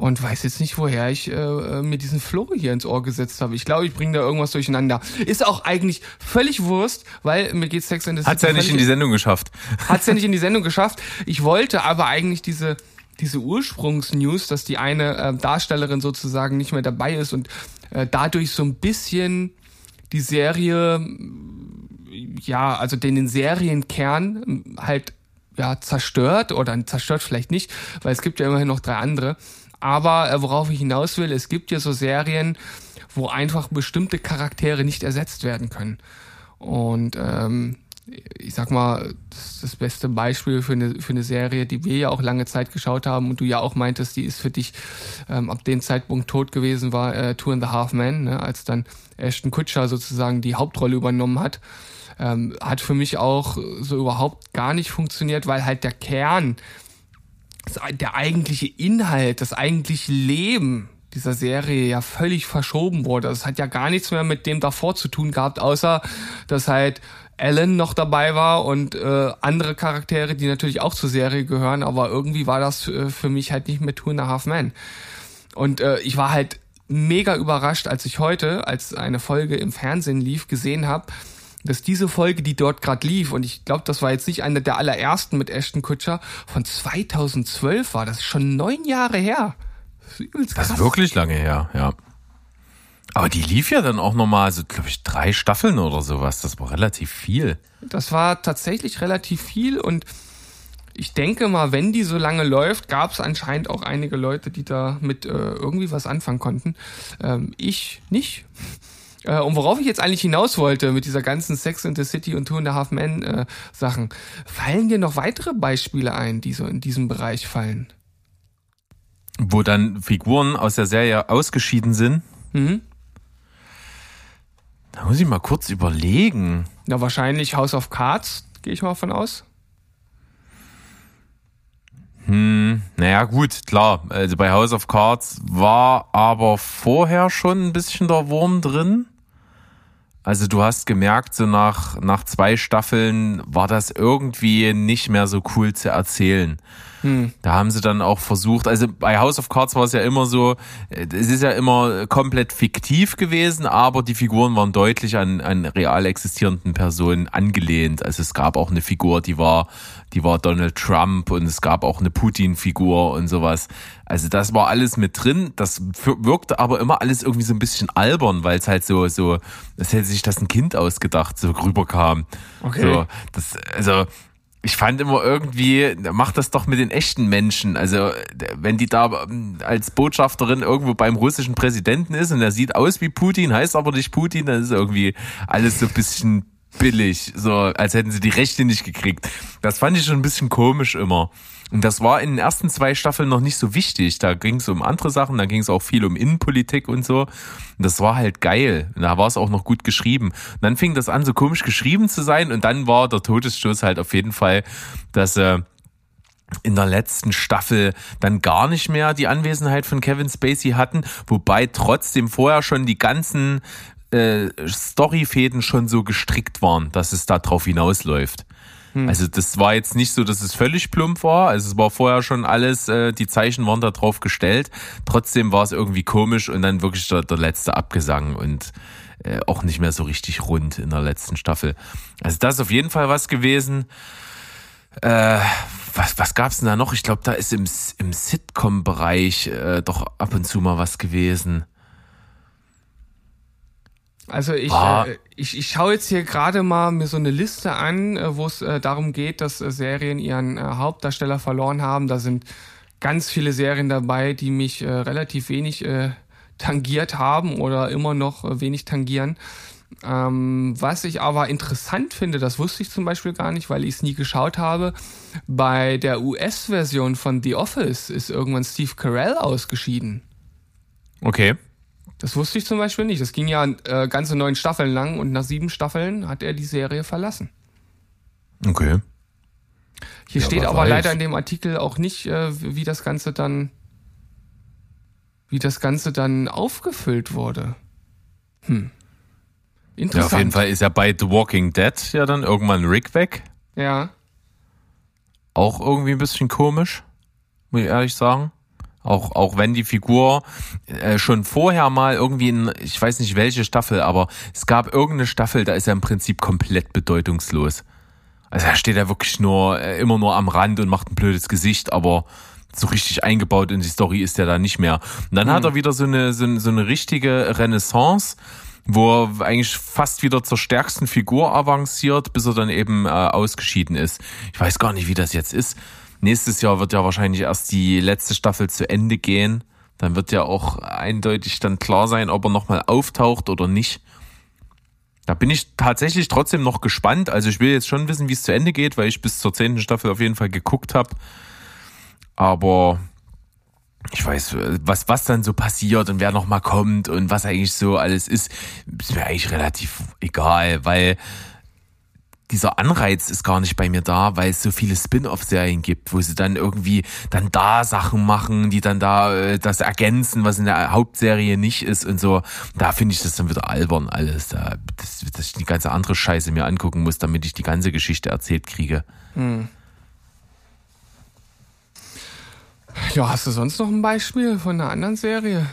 und weiß jetzt nicht, woher ich äh, äh, mir diesen Floh hier ins Ohr gesetzt habe. Ich glaube, ich bringe da irgendwas durcheinander. Ist auch eigentlich völlig Wurst, weil mir geht Sex in the City. Hat's ja nicht in die Sendung geschafft. Hat's ja nicht in die Sendung geschafft. Ich wollte aber eigentlich diese diese Ursprungsnews, dass die eine äh, Darstellerin sozusagen nicht mehr dabei ist und äh, dadurch so ein bisschen die Serie, ja, also den, den Serienkern halt ja zerstört oder zerstört vielleicht nicht, weil es gibt ja immerhin noch drei andere. Aber äh, worauf ich hinaus will, es gibt ja so Serien, wo einfach bestimmte Charaktere nicht ersetzt werden können. Und ähm, ich sag mal, das das beste Beispiel für eine, für eine Serie, die wir ja auch lange Zeit geschaut haben und du ja auch meintest, die ist für dich ähm, ab dem Zeitpunkt tot gewesen, war äh, Two and a Half Men, ne, als dann Ashton Kutscher sozusagen die Hauptrolle übernommen hat. Ähm, hat für mich auch so überhaupt gar nicht funktioniert, weil halt der Kern der eigentliche Inhalt, das eigentliche Leben dieser Serie ja völlig verschoben wurde. Das hat ja gar nichts mehr mit dem davor zu tun gehabt, außer dass halt Alan noch dabei war und äh, andere Charaktere, die natürlich auch zur Serie gehören, aber irgendwie war das äh, für mich halt nicht mehr Two and a Half Men. Und äh, ich war halt mega überrascht, als ich heute, als eine Folge im Fernsehen lief, gesehen habe, dass diese Folge, die dort gerade lief, und ich glaube, das war jetzt nicht eine der allerersten mit Ashton Kutscher, von 2012 war. Das ist schon neun Jahre her. Das ist. Das ist wirklich lange her, ja. Aber die lief ja dann auch nochmal, so glaube ich, drei Staffeln oder sowas. Das war relativ viel. Das war tatsächlich relativ viel und ich denke mal, wenn die so lange läuft, gab es anscheinend auch einige Leute, die da mit äh, irgendwie was anfangen konnten. Ähm, ich nicht. Äh, und worauf ich jetzt eigentlich hinaus wollte mit dieser ganzen Sex in the City und Two and a Half Men äh, Sachen, fallen dir noch weitere Beispiele ein, die so in diesem Bereich fallen? Wo dann Figuren aus der Serie ausgeschieden sind? Mhm. Da muss ich mal kurz überlegen. Na, wahrscheinlich House of Cards, gehe ich mal von aus. Hm, naja, gut, klar. Also bei House of Cards war aber vorher schon ein bisschen der Wurm drin. Also du hast gemerkt, so nach, nach zwei Staffeln war das irgendwie nicht mehr so cool zu erzählen. Hm. Da haben sie dann auch versucht, also bei House of Cards war es ja immer so, es ist ja immer komplett fiktiv gewesen, aber die Figuren waren deutlich an, an real existierenden Personen angelehnt. Also es gab auch eine Figur, die war, die war Donald Trump und es gab auch eine Putin-Figur und sowas. Also das war alles mit drin. Das wirkte aber immer alles irgendwie so ein bisschen albern, weil es halt so, so, als hätte sich das ein Kind ausgedacht, so rüberkam. Okay. So, das, also, ich fand immer irgendwie, mach das doch mit den echten Menschen. Also, wenn die da ähm, als Botschafterin irgendwo beim russischen Präsidenten ist und er sieht aus wie Putin, heißt aber nicht Putin, dann ist irgendwie alles so ein bisschen billig, so als hätten sie die Rechte nicht gekriegt. Das fand ich schon ein bisschen komisch immer. Und das war in den ersten zwei Staffeln noch nicht so wichtig. Da ging es um andere Sachen, da ging es auch viel um Innenpolitik und so. Und das war halt geil. Und da war es auch noch gut geschrieben. Und dann fing das an, so komisch geschrieben zu sein. Und dann war der Todesstoß halt auf jeden Fall, dass äh, in der letzten Staffel dann gar nicht mehr die Anwesenheit von Kevin Spacey hatten, wobei trotzdem vorher schon die ganzen äh, Storyfäden schon so gestrickt waren, dass es da drauf hinausläuft. Hm. Also das war jetzt nicht so, dass es völlig plump war. Also es war vorher schon alles, äh, die Zeichen waren da drauf gestellt. Trotzdem war es irgendwie komisch und dann wirklich der, der letzte Abgesang und äh, auch nicht mehr so richtig rund in der letzten Staffel. Also das ist auf jeden Fall was gewesen. Äh, was, was gab's denn da noch? Ich glaube, da ist im, im Sitcom-Bereich äh, doch ab und zu mal was gewesen. Also ich, ah. äh, ich, ich schaue jetzt hier gerade mal mir so eine Liste an, äh, wo es äh, darum geht, dass äh, Serien ihren äh, Hauptdarsteller verloren haben. Da sind ganz viele Serien dabei, die mich äh, relativ wenig tangiert haben oder immer noch wenig tangieren. Ähm, was ich aber interessant finde, das wusste ich zum Beispiel gar nicht, weil ich es nie geschaut habe. Bei der US-Version von The Office ist irgendwann Steve Carell ausgeschieden. Okay. Das wusste ich zum Beispiel nicht. Das ging ja äh, ganze neun Staffeln lang und nach sieben Staffeln hat er die Serie verlassen. Okay. Hier ja, steht aber, aber leider in dem Artikel auch nicht, äh, wie das Ganze dann, wie das Ganze dann aufgefüllt wurde. Hm. Interessant. Ja, auf jeden Fall ist ja bei The Walking Dead ja dann irgendwann Rick weg. Ja. Auch irgendwie ein bisschen komisch, muss ich ehrlich sagen. Auch, auch wenn die Figur äh, schon vorher mal irgendwie in, ich weiß nicht welche Staffel, aber es gab irgendeine Staffel, da ist er im Prinzip komplett bedeutungslos. Also er steht ja wirklich nur, äh, immer nur am Rand und macht ein blödes Gesicht, aber so richtig eingebaut in die Story ist er da nicht mehr. Und dann mhm. hat er wieder so eine, so, so eine richtige Renaissance, wo er eigentlich fast wieder zur stärksten Figur avanciert, bis er dann eben äh, ausgeschieden ist. Ich weiß gar nicht, wie das jetzt ist. Nächstes Jahr wird ja wahrscheinlich erst die letzte Staffel zu Ende gehen. Dann wird ja auch eindeutig dann klar sein, ob er nochmal auftaucht oder nicht. Da bin ich tatsächlich trotzdem noch gespannt. Also ich will jetzt schon wissen, wie es zu Ende geht, weil ich bis zur zehnten Staffel auf jeden Fall geguckt habe. Aber ich weiß, was, was dann so passiert und wer nochmal kommt und was eigentlich so alles ist, ist mir eigentlich relativ egal, weil dieser Anreiz ist gar nicht bei mir da, weil es so viele Spin-off-Serien gibt, wo sie dann irgendwie dann da Sachen machen, die dann da äh, das ergänzen, was in der Hauptserie nicht ist und so. Da finde ich das dann wieder albern alles, da, dass, dass ich die ganze andere Scheiße mir angucken muss, damit ich die ganze Geschichte erzählt kriege. Hm. Ja, hast du sonst noch ein Beispiel von einer anderen Serie?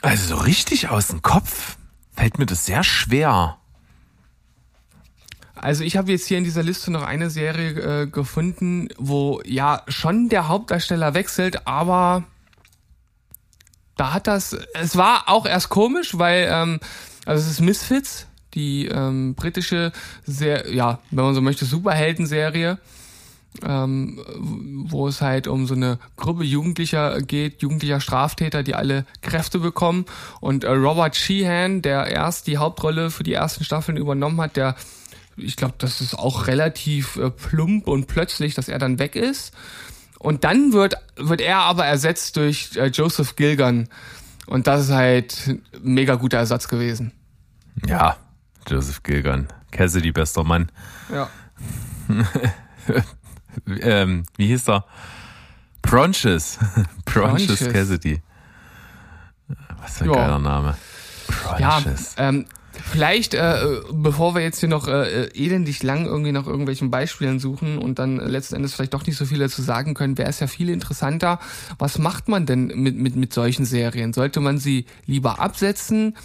Also so richtig aus dem Kopf fällt mir das sehr schwer. Also ich habe jetzt hier in dieser Liste noch eine Serie äh, gefunden, wo ja schon der Hauptdarsteller wechselt, aber da hat das, es war auch erst komisch, weil, ähm, also es ist Misfits, die ähm, britische, sehr, ja, wenn man so möchte, Superhelden-Serie, ähm, wo es halt um so eine Gruppe Jugendlicher geht, jugendlicher Straftäter, die alle Kräfte bekommen. Und äh, Robert Sheehan, der erst die Hauptrolle für die ersten Staffeln übernommen hat, der ich glaube, das ist auch relativ äh, plump und plötzlich, dass er dann weg ist. Und dann wird, wird er aber ersetzt durch äh, Joseph Gilgan. Und das ist halt ein mega guter Ersatz gewesen. Ja, Joseph Gilgan. Cassidy, bester Mann. Ja. ähm, wie hieß er? Bronches. Bronches Cassidy. Was für ein ja. geiler Name. Bronches. Ja, ähm, Vielleicht, äh, bevor wir jetzt hier noch äh, elendig lang irgendwie nach irgendwelchen Beispielen suchen und dann letzten Endes vielleicht doch nicht so viel dazu sagen können, wäre es ja viel interessanter. Was macht man denn mit, mit, mit solchen Serien? Sollte man sie lieber absetzen?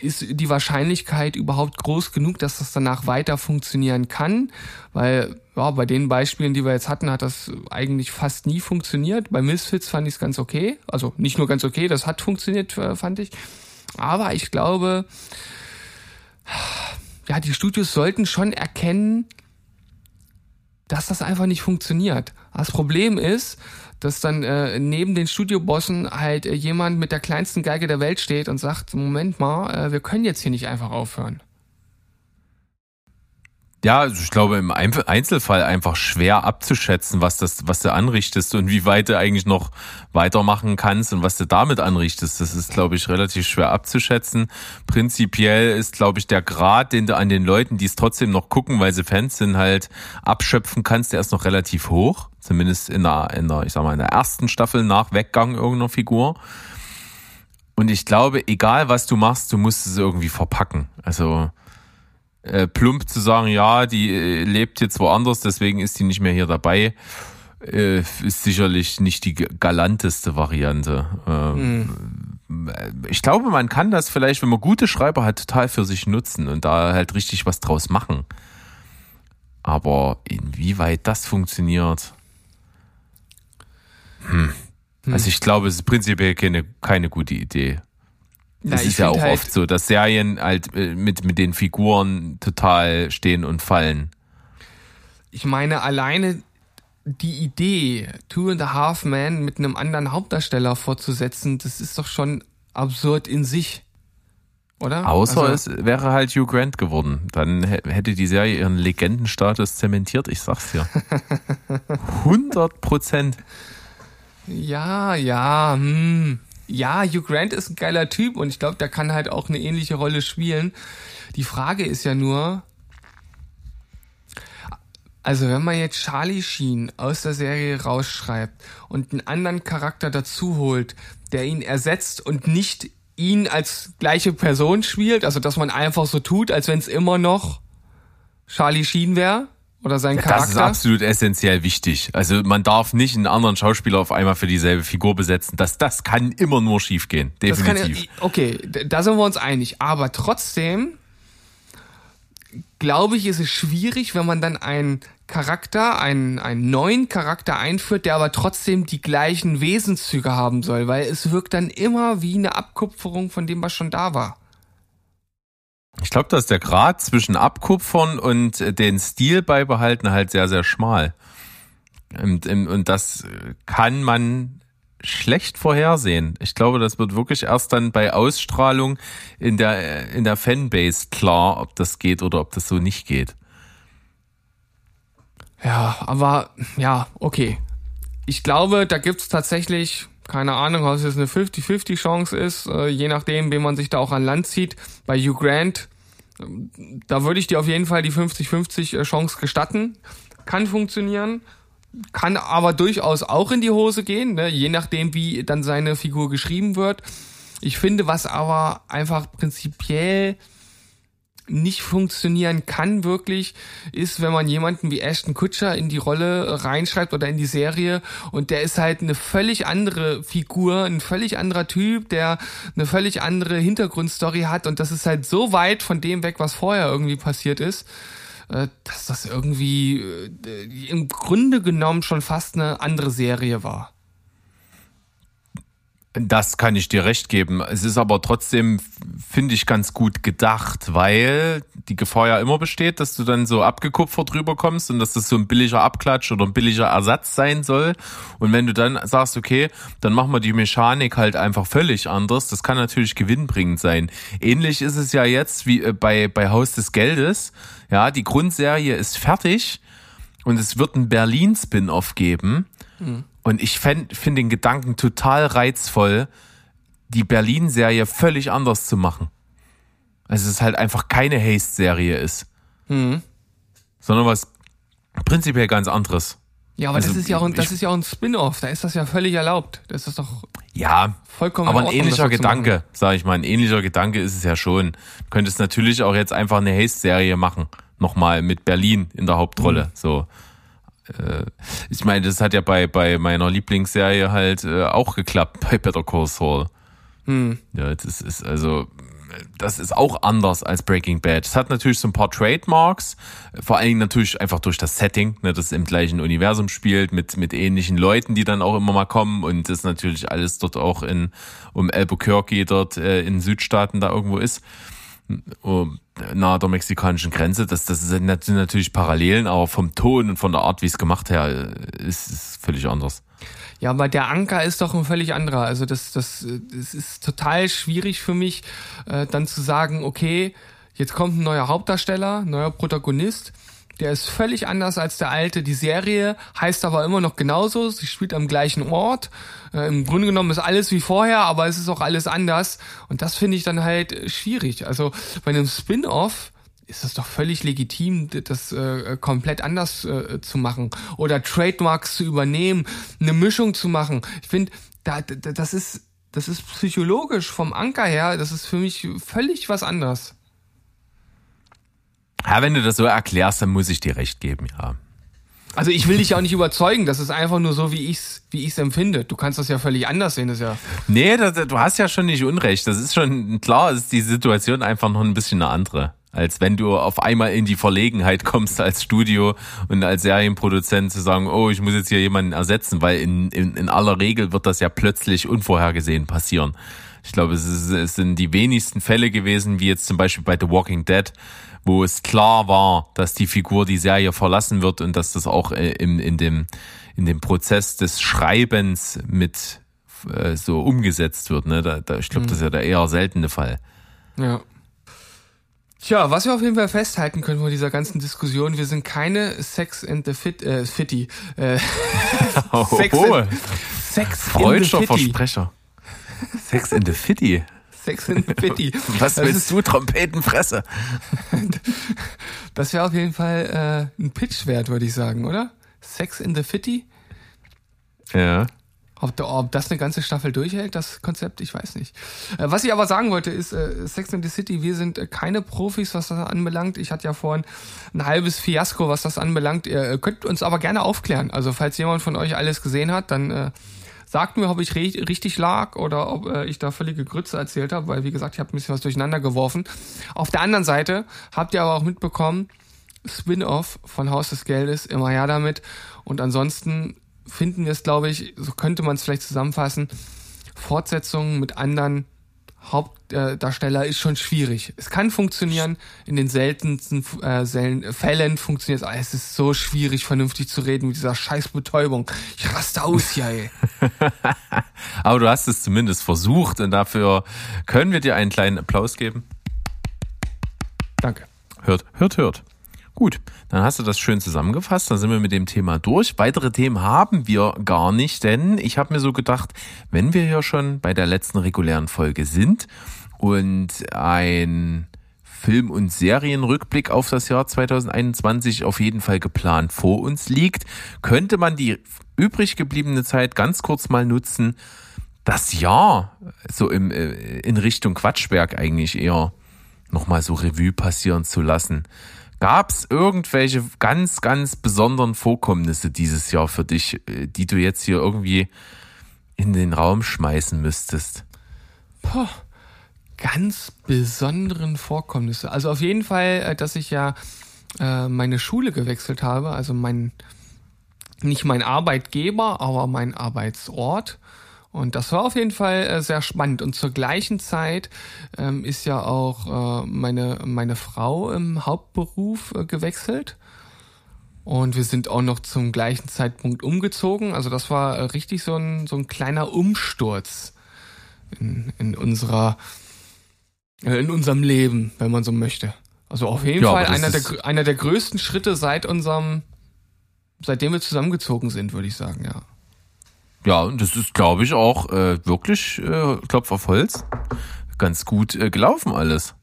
Ist die Wahrscheinlichkeit überhaupt groß genug, dass das danach weiter funktionieren kann? Weil ja, bei den Beispielen, die wir jetzt hatten, hat das eigentlich fast nie funktioniert. Bei Misfits fand ich es ganz okay. Also nicht nur ganz okay, das hat funktioniert, äh, fand ich. Aber ich glaube, ja, die Studios sollten schon erkennen, dass das einfach nicht funktioniert. Das Problem ist, dass dann äh, neben den Studiobossen halt äh, jemand mit der kleinsten Geige der Welt steht und sagt, Moment mal, äh, wir können jetzt hier nicht einfach aufhören. Ja, also ich glaube im Einzelfall einfach schwer abzuschätzen, was das, was du anrichtest und wie weit du eigentlich noch weitermachen kannst und was du damit anrichtest. Das ist, glaube ich, relativ schwer abzuschätzen. Prinzipiell ist, glaube ich, der Grad, den du an den Leuten, die es trotzdem noch gucken, weil sie Fans sind, halt abschöpfen kannst, der ist noch relativ hoch. Zumindest in der, in der, ich sag mal, in der ersten Staffel nach Weggang irgendeiner Figur. Und ich glaube, egal was du machst, du musst es irgendwie verpacken. Also, äh, plump zu sagen, ja, die äh, lebt jetzt woanders, deswegen ist die nicht mehr hier dabei, äh, ist sicherlich nicht die galanteste Variante. Ähm, mhm. Ich glaube, man kann das vielleicht, wenn man gute Schreiber hat, total für sich nutzen und da halt richtig was draus machen. Aber inwieweit das funktioniert, hm. hm. Also ich glaube, es ist prinzipiell keine, keine gute Idee. Das ist ja auch halt oft so, dass Serien halt äh, mit, mit den Figuren total stehen und fallen. Ich meine, alleine die Idee, Two and a Half Men mit einem anderen Hauptdarsteller fortzusetzen, das ist doch schon absurd in sich. Oder? Außer also, es wäre halt Hugh Grant geworden. Dann hätte die Serie ihren Legendenstatus zementiert, ich sag's dir. 100 Prozent. Ja, ja, hm ja, Hugh Grant ist ein geiler Typ und ich glaube, der kann halt auch eine ähnliche Rolle spielen. Die Frage ist ja nur, also wenn man jetzt Charlie Sheen aus der Serie rausschreibt und einen anderen Charakter dazu holt, der ihn ersetzt und nicht ihn als gleiche Person spielt, also dass man einfach so tut, als wenn es immer noch Charlie Sheen wäre oder sein ja, Charakter. Das ist absolut essentiell wichtig. Also man darf nicht einen anderen Schauspieler auf einmal für dieselbe Figur besetzen. Das, das kann immer nur schiefgehen. Definitiv. Kann, okay, da sind wir uns einig. Aber trotzdem glaube ich, ist es schwierig, wenn man dann einen Charakter, einen, einen neuen Charakter einführt, der aber trotzdem die gleichen Wesenszüge haben soll, weil es wirkt dann immer wie eine Abkupferung von dem, was schon da war. Ich glaube, dass der Grad zwischen Abkupfern und äh, den Stil beibehalten halt sehr, sehr schmal. Und, und das kann man schlecht vorhersehen. Ich glaube, das wird wirklich erst dann bei Ausstrahlung in der, in der Fanbase klar, ob das geht oder ob das so nicht geht. Ja, aber ja, okay. Ich glaube, da gibt's tatsächlich, keine Ahnung, es jetzt eine 50-50 Chance ist, äh, je nachdem, wen man sich da auch an Land zieht. Bei Hugh Grant, da würde ich dir auf jeden Fall die 50-50 äh, Chance gestatten. Kann funktionieren, kann aber durchaus auch in die Hose gehen, ne? je nachdem, wie dann seine Figur geschrieben wird. Ich finde, was aber einfach prinzipiell nicht funktionieren kann wirklich, ist, wenn man jemanden wie Ashton Kutcher in die Rolle reinschreibt oder in die Serie und der ist halt eine völlig andere Figur, ein völlig anderer Typ, der eine völlig andere Hintergrundstory hat und das ist halt so weit von dem weg, was vorher irgendwie passiert ist, äh, dass das irgendwie äh, im Grunde genommen schon fast eine andere Serie war. Das kann ich dir recht geben. Es ist aber trotzdem, finde ich, ganz gut gedacht, weil die Gefahr ja immer besteht, dass du dann so abgekupfert rüberkommst und dass das so ein billiger Abklatsch oder ein billiger Ersatz sein soll. Und wenn du dann sagst, okay, dann machen wir die Mechanik halt einfach völlig anders, das kann natürlich gewinnbringend sein. Ähnlich ist es ja jetzt wie äh, bei, bei Haus des Geldes. Ja, die Grundserie ist fertig und es wird ein Berlin-Spin-Off geben. Mhm. Und ich finde den Gedanken total reizvoll, die Berlin-Serie völlig anders zu machen. Also es ist halt einfach keine Haste-Serie ist. Mhm. Sondern was prinzipiell ganz anderes. Ja, aber also, das ist ja auch ein, das ist ja auch ein Spin-off, da ist das ja völlig erlaubt. Das ist doch ja vollkommen Aber ein Ordnung, ähnlicher Gedanke, sage ich mal, ein ähnlicher Gedanke ist es ja schon. Du könntest natürlich auch jetzt einfach eine Haste-Serie machen, nochmal mit Berlin in der Hauptrolle. Mhm. So äh, ich meine, das hat ja bei, bei meiner Lieblingsserie halt äh, auch geklappt, bei Better Call Saul. Hm. Ja, das ist also, das ist auch anders als Breaking Bad. Es hat natürlich so ein paar Trademarks, vor allen Dingen natürlich einfach durch das Setting, ne, das im gleichen Universum spielt, mit, mit ähnlichen Leuten, die dann auch immer mal kommen und das natürlich alles dort auch in, um Albuquerque dort äh, in Südstaaten da irgendwo ist. Nahe der mexikanischen Grenze. Das, das sind natürlich Parallelen, aber vom Ton und von der Art, wie es gemacht her, ist es völlig anders. Ja, aber der Anker ist doch ein völlig anderer. Also das, das, das ist total schwierig für mich, äh, dann zu sagen, okay, jetzt kommt ein neuer Hauptdarsteller, neuer Protagonist der ist völlig anders als der alte. Die Serie heißt aber immer noch genauso. Sie spielt am gleichen Ort. Äh, Im Grunde genommen ist alles wie vorher, aber es ist auch alles anders. Und das finde ich dann halt schwierig. Also bei einem Spin-off ist es doch völlig legitim, das äh, komplett anders äh, zu machen oder Trademarks zu übernehmen, eine Mischung zu machen. Ich finde, da, da, das ist das ist psychologisch vom Anker her, das ist für mich völlig was anderes. Ja, wenn du das so erklärst, dann muss ich dir recht geben, ja. Also ich will dich ja auch nicht überzeugen, das ist einfach nur so, wie ich's, wie ich's empfinde. Du kannst das ja völlig anders sehen, das ja. Nee, das, du hast ja schon nicht Unrecht. Das ist schon klar, ist die Situation einfach noch ein bisschen eine andere. Als wenn du auf einmal in die Verlegenheit kommst als Studio und als Serienproduzent zu sagen, oh, ich muss jetzt hier jemanden ersetzen, weil in, in, in aller Regel wird das ja plötzlich unvorhergesehen passieren. Ich glaube, es, ist, es sind die wenigsten Fälle gewesen, wie jetzt zum Beispiel bei The Walking Dead, wo es klar war, dass die Figur die Serie verlassen wird und dass das auch äh, in, in, dem, in dem Prozess des Schreibens mit äh, so umgesetzt wird. Ne? Da, da, ich glaube, mhm. das ist ja der eher seltene Fall. Ja. Tja, was wir auf jeden Fall festhalten können von dieser ganzen Diskussion, wir sind keine Sex and the Fit, äh, Fitty. Äh, Sex, and, Sex in the Fitty. Versprecher. Sex in the City. Sex in the City. Was das willst du, Trompetenfresse? das wäre auf jeden Fall äh, ein Pitch wert, würde ich sagen, oder? Sex in the City? Ja. Ob, ob, das eine ganze Staffel durchhält, das Konzept, ich weiß nicht. Äh, was ich aber sagen wollte, ist, äh, Sex in the City, wir sind äh, keine Profis, was das anbelangt. Ich hatte ja vorhin ein halbes Fiasko, was das anbelangt. Ihr könnt uns aber gerne aufklären. Also falls jemand von euch alles gesehen hat, dann äh, sagt mir, ob ich richtig lag oder ob äh, ich da völlige Grütze erzählt habe, weil wie gesagt, ich habe ein bisschen was durcheinander geworfen. Auf der anderen Seite habt ihr aber auch mitbekommen, Spin-off von Haus des Geldes, immer her damit. Und ansonsten finden wir es, glaube ich, so könnte man es vielleicht zusammenfassen, Fortsetzungen mit anderen Hauptdarsteller ist schon schwierig. Es kann funktionieren, in den seltensten äh, Fällen funktioniert es. Ah, es ist so schwierig, vernünftig zu reden mit dieser scheiß Betäubung. Ich raste aus hier, ey. Aber du hast es zumindest versucht und dafür können wir dir einen kleinen Applaus geben. Danke. Hört, hört, hört. Gut, dann hast du das schön zusammengefasst, dann sind wir mit dem Thema durch. Weitere Themen haben wir gar nicht, denn ich habe mir so gedacht, wenn wir hier schon bei der letzten regulären Folge sind und ein Film- und Serienrückblick auf das Jahr 2021 auf jeden Fall geplant vor uns liegt, könnte man die übrig gebliebene Zeit ganz kurz mal nutzen, das Jahr so im, äh, in Richtung Quatschberg eigentlich eher nochmal so Revue passieren zu lassen. Gab es irgendwelche ganz, ganz besonderen Vorkommnisse dieses Jahr für dich, äh, die du jetzt hier irgendwie in den Raum schmeißen müsstest? Poh, ganz besonderen Vorkommnisse. Also auf jeden Fall, äh, dass ich ja äh, meine Schule gewechselt habe, also mein nicht mein Arbeitgeber, aber mein Arbeitsort. Und das war auf jeden Fall äh, sehr spannend. Und zur gleichen Zeit ähm, ist ja auch äh, meine, meine Frau im Hauptberuf äh, gewechselt. Und wir sind auch noch zum gleichen Zeitpunkt umgezogen. Also das war äh, richtig so ein, so ein kleiner Umsturz in, in unserer, äh, in unserem Leben, wenn man so möchte. Also auf jeden ja, Fall einer der, einer der größten Schritte seit unserem, seitdem wir zusammengezogen sind, würde ich sagen, ja. Ja, und das ist, glaube ich, auch äh, wirklich, äh, Klopf auf Holz, ganz gut äh, gelaufen alles.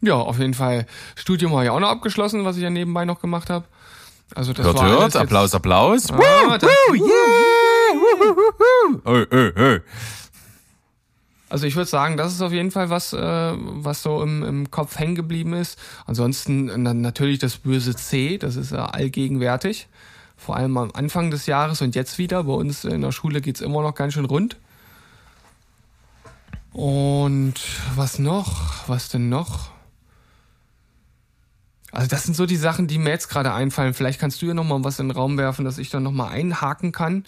Ja, auf jeden Fall. Studium habe ich auch noch abgeschlossen, was ich ja nebenbei noch gemacht habe. Also das hört, war hört, Applaus, jetzt... Applaus. Ah, woo, woo, yeah. Hey, hey, hey. Also ich würde sagen, das ist auf jeden Fall was, äh, was so im, im Kopf hängen geblieben ist. Ansonsten na, natürlich das böse C, das ist ja allgegenwärtig vor allem am Anfang des Jahres und jetzt wieder. Bei uns in der Schule geht es immer noch ganz schön rund. Und was noch? Was denn noch? Also das sind so die Sachen, die mir jetzt gerade einfallen. Vielleicht kannst du ja noch mal was in den Raum werfen, dass ich dann noch mal einhaken kann.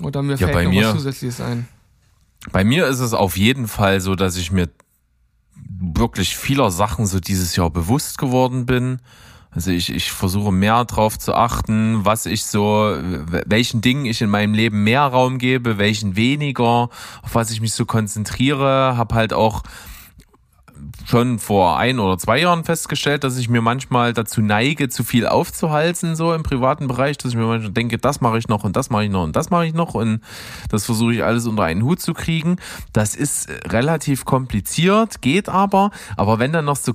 Oder mir ja, fällt noch mir, was Zusätzliches ein. Bei mir ist es auf jeden Fall so, dass ich mir wirklich vieler Sachen so dieses Jahr bewusst geworden bin also ich, ich versuche mehr drauf zu achten, was ich so, welchen Dingen ich in meinem Leben mehr Raum gebe, welchen weniger, auf was ich mich so konzentriere, habe halt auch schon vor ein oder zwei Jahren festgestellt, dass ich mir manchmal dazu neige, zu viel aufzuhalten, so im privaten Bereich, dass ich mir manchmal denke, das mache ich noch und das mache ich noch und das mache ich noch und das versuche ich alles unter einen Hut zu kriegen. Das ist relativ kompliziert, geht aber, aber wenn dann noch so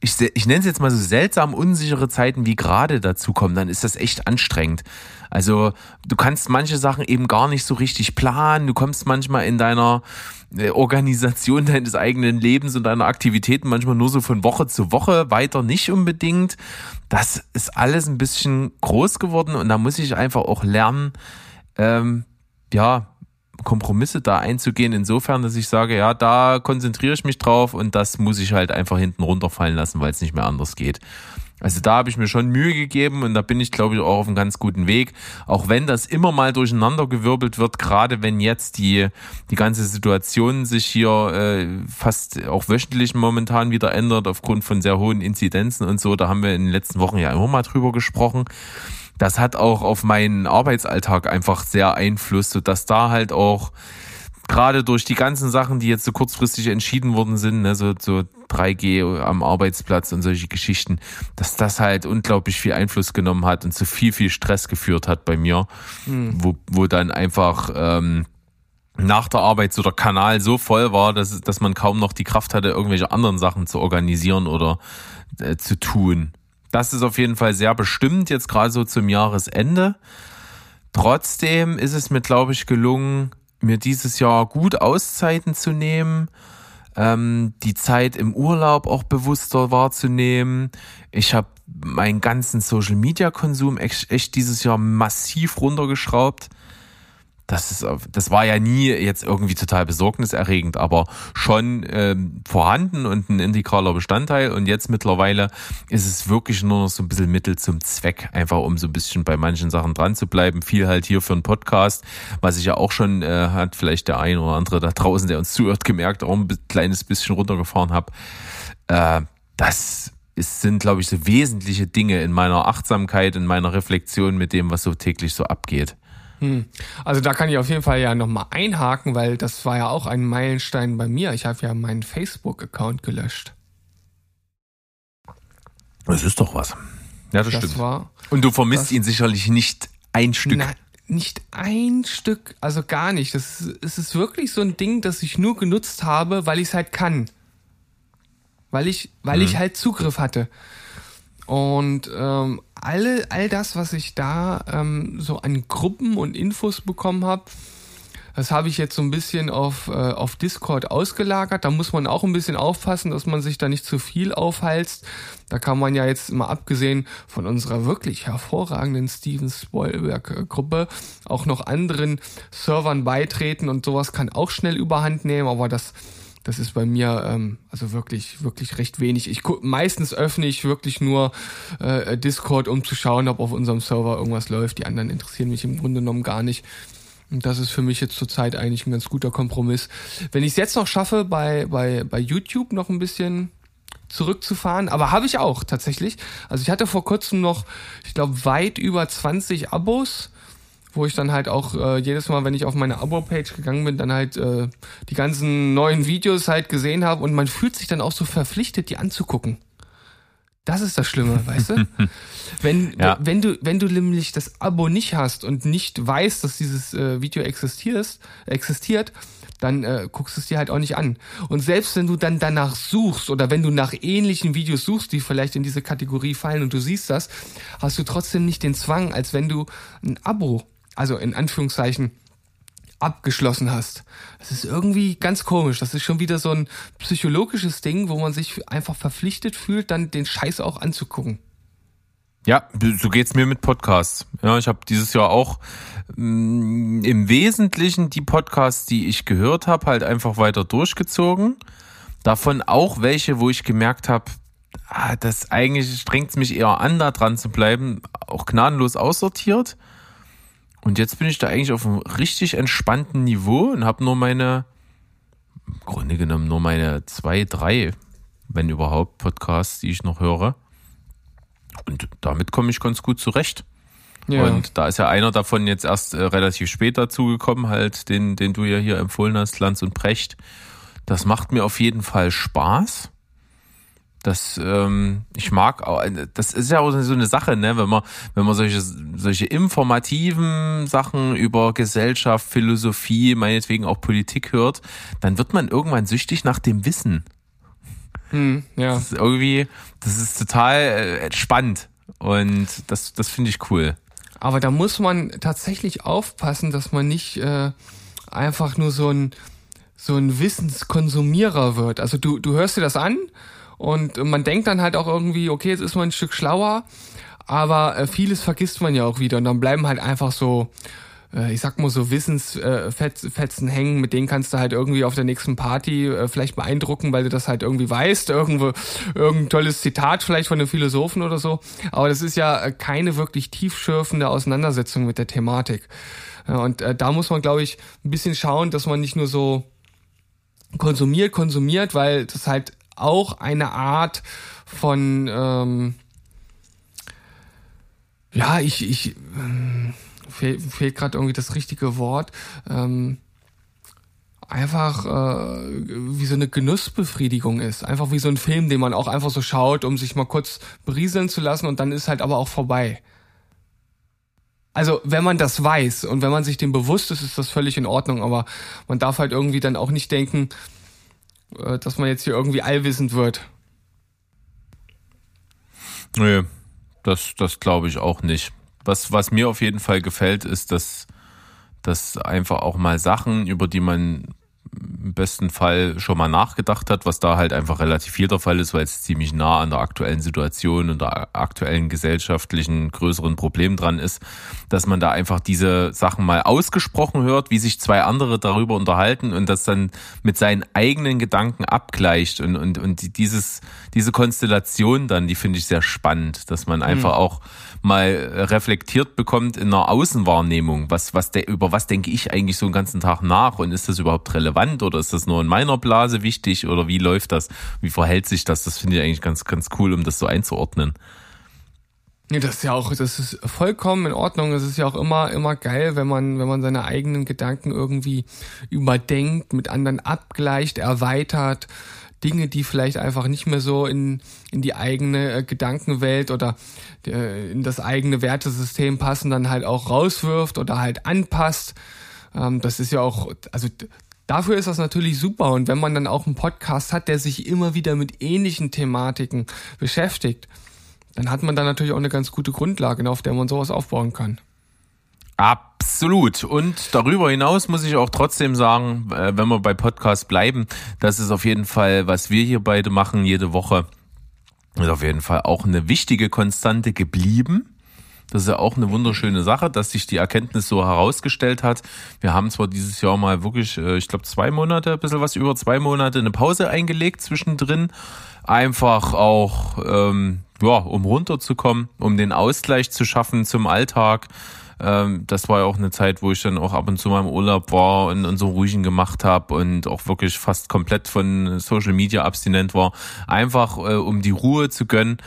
ich, ich nenne es jetzt mal so seltsam unsichere Zeiten wie gerade dazu kommen, dann ist das echt anstrengend. Also du kannst manche Sachen eben gar nicht so richtig planen. Du kommst manchmal in deiner äh, Organisation deines eigenen Lebens und deiner Aktivitäten manchmal nur so von Woche zu Woche, weiter nicht unbedingt. Das ist alles ein bisschen groß geworden und da muss ich einfach auch lernen, ähm, ja, Kompromisse da einzugehen, insofern, dass ich sage, ja, da konzentriere ich mich drauf und das muss ich halt einfach hinten runterfallen lassen, weil es nicht mehr anders geht. Also da habe ich mir schon Mühe gegeben und da bin ich, glaube ich, auch auf einem ganz guten Weg. Auch wenn das immer mal durcheinandergewirbelt wird, gerade wenn jetzt die, die ganze Situation sich hier äh, fast auch wöchentlich momentan wieder ändert, aufgrund von sehr hohen Inzidenzen und so. Da haben wir in den letzten Wochen ja immer mal drüber gesprochen das hat auch auf meinen Arbeitsalltag einfach sehr Einfluss, sodass da halt auch gerade durch die ganzen Sachen, die jetzt so kurzfristig entschieden worden sind, ne, so, so 3G am Arbeitsplatz und solche Geschichten, dass das halt unglaublich viel Einfluss genommen hat und zu viel, viel Stress geführt hat bei mir, mhm. wo, wo dann einfach ähm, nach der Arbeit so der Kanal so voll war, dass, dass man kaum noch die Kraft hatte, irgendwelche anderen Sachen zu organisieren oder äh, zu tun. Das ist auf jeden Fall sehr bestimmt, jetzt gerade so zum Jahresende. Trotzdem ist es mir, glaube ich, gelungen, mir dieses Jahr gut Auszeiten zu nehmen, ähm, die Zeit im Urlaub auch bewusster wahrzunehmen. Ich habe meinen ganzen Social-Media-Konsum echt, echt dieses Jahr massiv runtergeschraubt das ist, das war ja nie jetzt irgendwie total besorgniserregend, aber schon ähm, vorhanden und ein integraler Bestandteil. Und jetzt mittlerweile ist es wirklich nur noch so ein bisschen Mittel zum Zweck, einfach um so ein bisschen bei manchen Sachen dran zu bleiben. Viel halt hier für einen Podcast, was ich ja auch schon äh, hat vielleicht der ein oder andere da draußen, der uns zuhört, gemerkt, auch ein kleines bisschen runtergefahren habe. Äh, das es sind, glaube ich, so wesentliche Dinge in meiner Achtsamkeit, in meiner Reflexion mit dem, was so täglich so abgeht. Hm. Also da kann ich auf jeden Fall ja nochmal einhaken, weil das war ja auch ein Meilenstein bei mir. Ich habe ja meinen Facebook-Account gelöscht. Das ist doch was. Ja, das, das stimmt. War, Und du vermisst ihn sicherlich nicht ein Stück. Nein, nicht ein Stück, also gar nicht. Das ist, es ist wirklich so ein Ding, das ich nur genutzt habe, weil ich es halt kann. Weil ich, weil hm. ich halt Zugriff hatte. Und ähm, alle, all das, was ich da ähm, so an Gruppen und Infos bekommen habe, das habe ich jetzt so ein bisschen auf, äh, auf Discord ausgelagert. Da muss man auch ein bisschen aufpassen, dass man sich da nicht zu viel aufhalst. Da kann man ja jetzt mal abgesehen von unserer wirklich hervorragenden Steven Spielberg-Gruppe auch noch anderen Servern beitreten und sowas kann auch schnell überhand nehmen, aber das das ist bei mir ähm, also wirklich, wirklich recht wenig. Ich meistens öffne ich wirklich nur äh, Discord, um zu schauen, ob auf unserem Server irgendwas läuft. Die anderen interessieren mich im Grunde genommen gar nicht. Und das ist für mich jetzt zurzeit eigentlich ein ganz guter Kompromiss. Wenn ich es jetzt noch schaffe, bei, bei, bei YouTube noch ein bisschen zurückzufahren, aber habe ich auch tatsächlich. Also ich hatte vor kurzem noch, ich glaube, weit über 20 Abos wo ich dann halt auch äh, jedes Mal, wenn ich auf meine Abo-Page gegangen bin, dann halt äh, die ganzen neuen Videos halt gesehen habe und man fühlt sich dann auch so verpflichtet, die anzugucken. Das ist das Schlimme, weißt du? Wenn, ja. wenn du, wenn du nämlich das Abo nicht hast und nicht weißt, dass dieses äh, Video existiert, existiert, dann äh, guckst du es dir halt auch nicht an. Und selbst wenn du dann danach suchst oder wenn du nach ähnlichen Videos suchst, die vielleicht in diese Kategorie fallen und du siehst das, hast du trotzdem nicht den Zwang, als wenn du ein Abo also in Anführungszeichen, abgeschlossen hast. Das ist irgendwie ganz komisch. Das ist schon wieder so ein psychologisches Ding, wo man sich einfach verpflichtet fühlt, dann den Scheiß auch anzugucken. Ja, so geht's mir mit Podcasts. Ja, ich habe dieses Jahr auch mh, mm, im Wesentlichen die Podcasts, die ich gehört habe, halt einfach weiter durchgezogen. Davon auch welche, wo ich gemerkt habe, ah, das eigentlich strengt mich eher an, da dran zu bleiben, auch gnadenlos aussortiert. Und jetzt bin ich da eigentlich auf einem richtig entspannten Niveau und habe nur meine, im Grunde genommen nur meine zwei, drei, wenn überhaupt, Podcasts, die ich noch höre. Und damit komme ich ganz gut zurecht. Ja. Und da ist ja einer davon jetzt erst äh, relativ spät dazugekommen, halt, den, den du ja hier empfohlen hast, Lanz und Precht. Das macht mir auf jeden Fall Spaß. Das, ähm, ich mag auch, das ist ja auch so eine Sache, ne, wenn man, wenn man solche, solche informativen Sachen über Gesellschaft, Philosophie, meinetwegen auch Politik hört, dann wird man irgendwann süchtig nach dem Wissen. Hm, ja. Das ist irgendwie, das ist total äh, spannend und das, das finde ich cool. Aber da muss man tatsächlich aufpassen, dass man nicht äh, einfach nur so ein so ein Wissenskonsumierer wird. Also du, du hörst dir das an und man denkt dann halt auch irgendwie, okay, jetzt ist man ein Stück schlauer, aber äh, vieles vergisst man ja auch wieder. Und dann bleiben halt einfach so äh, ich sag mal so Wissensfetzen hängen, mit denen kannst du halt irgendwie auf der nächsten Party äh, vielleicht beeindrucken, weil du das halt irgendwie weißt, irgendwo irgendein tolles Zitat vielleicht von einem Philosophen oder so, aber das ist ja keine wirklich tiefschürfende Auseinandersetzung mit der Thematik. Und da muss man, glaube ich, ein bisschen schauen, dass man nicht nur so konsumiert, konsumiert, weil das halt auch eine Art von ähm, ja, ich, ich äh, fehl, fehlt gerade irgendwie das richtige Wort. Ähm, einfach äh, wie so eine Genussbefriedigung ist. Einfach wie so ein Film, den man auch einfach so schaut, um sich mal kurz berieseln zu lassen und dann ist halt aber auch vorbei. Also wenn man das weiß und wenn man sich dem bewusst ist, ist das völlig in Ordnung, aber man darf halt irgendwie dann auch nicht denken, dass man jetzt hier irgendwie allwissend wird. Nö, das, das glaube ich auch nicht. Was, was mir auf jeden Fall gefällt, ist, dass, dass einfach auch mal Sachen, über die man im besten Fall schon mal nachgedacht hat, was da halt einfach relativ viel der Fall ist, weil es ziemlich nah an der aktuellen Situation und der aktuellen gesellschaftlichen größeren Problem dran ist, dass man da einfach diese Sachen mal ausgesprochen hört, wie sich zwei andere darüber unterhalten und das dann mit seinen eigenen Gedanken abgleicht und, und, und dieses, diese Konstellation dann, die finde ich sehr spannend, dass man einfach mhm. auch mal reflektiert bekommt in einer Außenwahrnehmung. Was, was der, über was denke ich eigentlich so einen ganzen Tag nach und ist das überhaupt relevant oder ist das nur in meiner Blase wichtig oder wie läuft das? Wie verhält sich das? Das finde ich eigentlich ganz, ganz cool, um das so einzuordnen. Ja, das ist ja auch, das ist vollkommen in Ordnung. Es ist ja auch immer, immer geil, wenn man, wenn man seine eigenen Gedanken irgendwie überdenkt, mit anderen abgleicht, erweitert. Dinge, die vielleicht einfach nicht mehr so in, in die eigene äh, Gedankenwelt oder äh, in das eigene Wertesystem passen, dann halt auch rauswirft oder halt anpasst. Ähm, das ist ja auch, also dafür ist das natürlich super. Und wenn man dann auch einen Podcast hat, der sich immer wieder mit ähnlichen Thematiken beschäftigt, dann hat man da natürlich auch eine ganz gute Grundlage, auf der man sowas aufbauen kann. Absolut. Und darüber hinaus muss ich auch trotzdem sagen, äh, wenn wir bei Podcast bleiben, das ist auf jeden Fall, was wir hier beide machen jede Woche, ist auf jeden Fall auch eine wichtige Konstante geblieben. Das ist ja auch eine wunderschöne Sache, dass sich die Erkenntnis so herausgestellt hat. Wir haben zwar dieses Jahr mal wirklich, äh, ich glaube, zwei Monate, ein bisschen was über zwei Monate eine Pause eingelegt zwischendrin. Einfach auch, ähm, ja, um runterzukommen, um den Ausgleich zu schaffen zum Alltag ähm, das war ja auch eine Zeit, wo ich dann auch ab und zu mal im Urlaub war und, und so ruhigen gemacht habe und auch wirklich fast komplett von Social Media abstinent war. Einfach äh, um die Ruhe zu gönnen.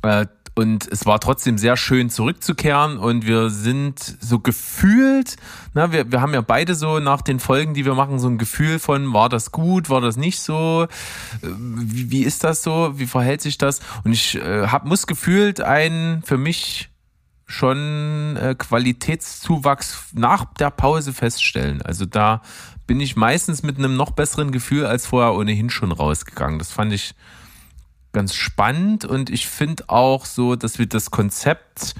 Äh, und es war trotzdem sehr schön zurückzukehren und wir sind so gefühlt, na, wir, wir haben ja beide so nach den Folgen, die wir machen, so ein Gefühl von, war das gut, war das nicht so, äh, wie, wie ist das so, wie verhält sich das? Und ich äh, hab, muss gefühlt ein für mich schon äh, Qualitätszuwachs nach der Pause feststellen. Also da bin ich meistens mit einem noch besseren Gefühl als vorher ohnehin schon rausgegangen. Das fand ich ganz spannend und ich finde auch so, dass wir das Konzept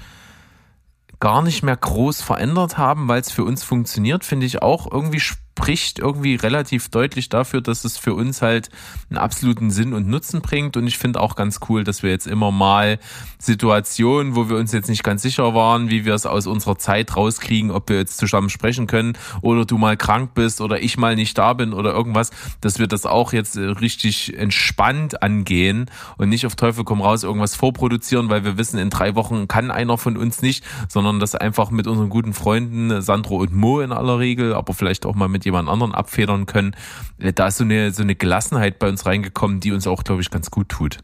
gar nicht mehr groß verändert haben, weil es für uns funktioniert, finde ich auch irgendwie spannend spricht irgendwie relativ deutlich dafür, dass es für uns halt einen absoluten Sinn und Nutzen bringt. Und ich finde auch ganz cool, dass wir jetzt immer mal Situationen, wo wir uns jetzt nicht ganz sicher waren, wie wir es aus unserer Zeit rauskriegen, ob wir jetzt zusammen sprechen können oder du mal krank bist oder ich mal nicht da bin oder irgendwas, dass wir das auch jetzt äh, richtig entspannt angehen und nicht auf Teufel komm raus irgendwas vorproduzieren, weil wir wissen, in drei Wochen kann einer von uns nicht, sondern das einfach mit unseren guten Freunden Sandro und Mo in aller Regel, aber vielleicht auch mal mit jemand anderen abfedern können. Äh, da ist so eine, so eine Gelassenheit bei uns reingekommen, die uns auch, glaube ich, ganz gut tut.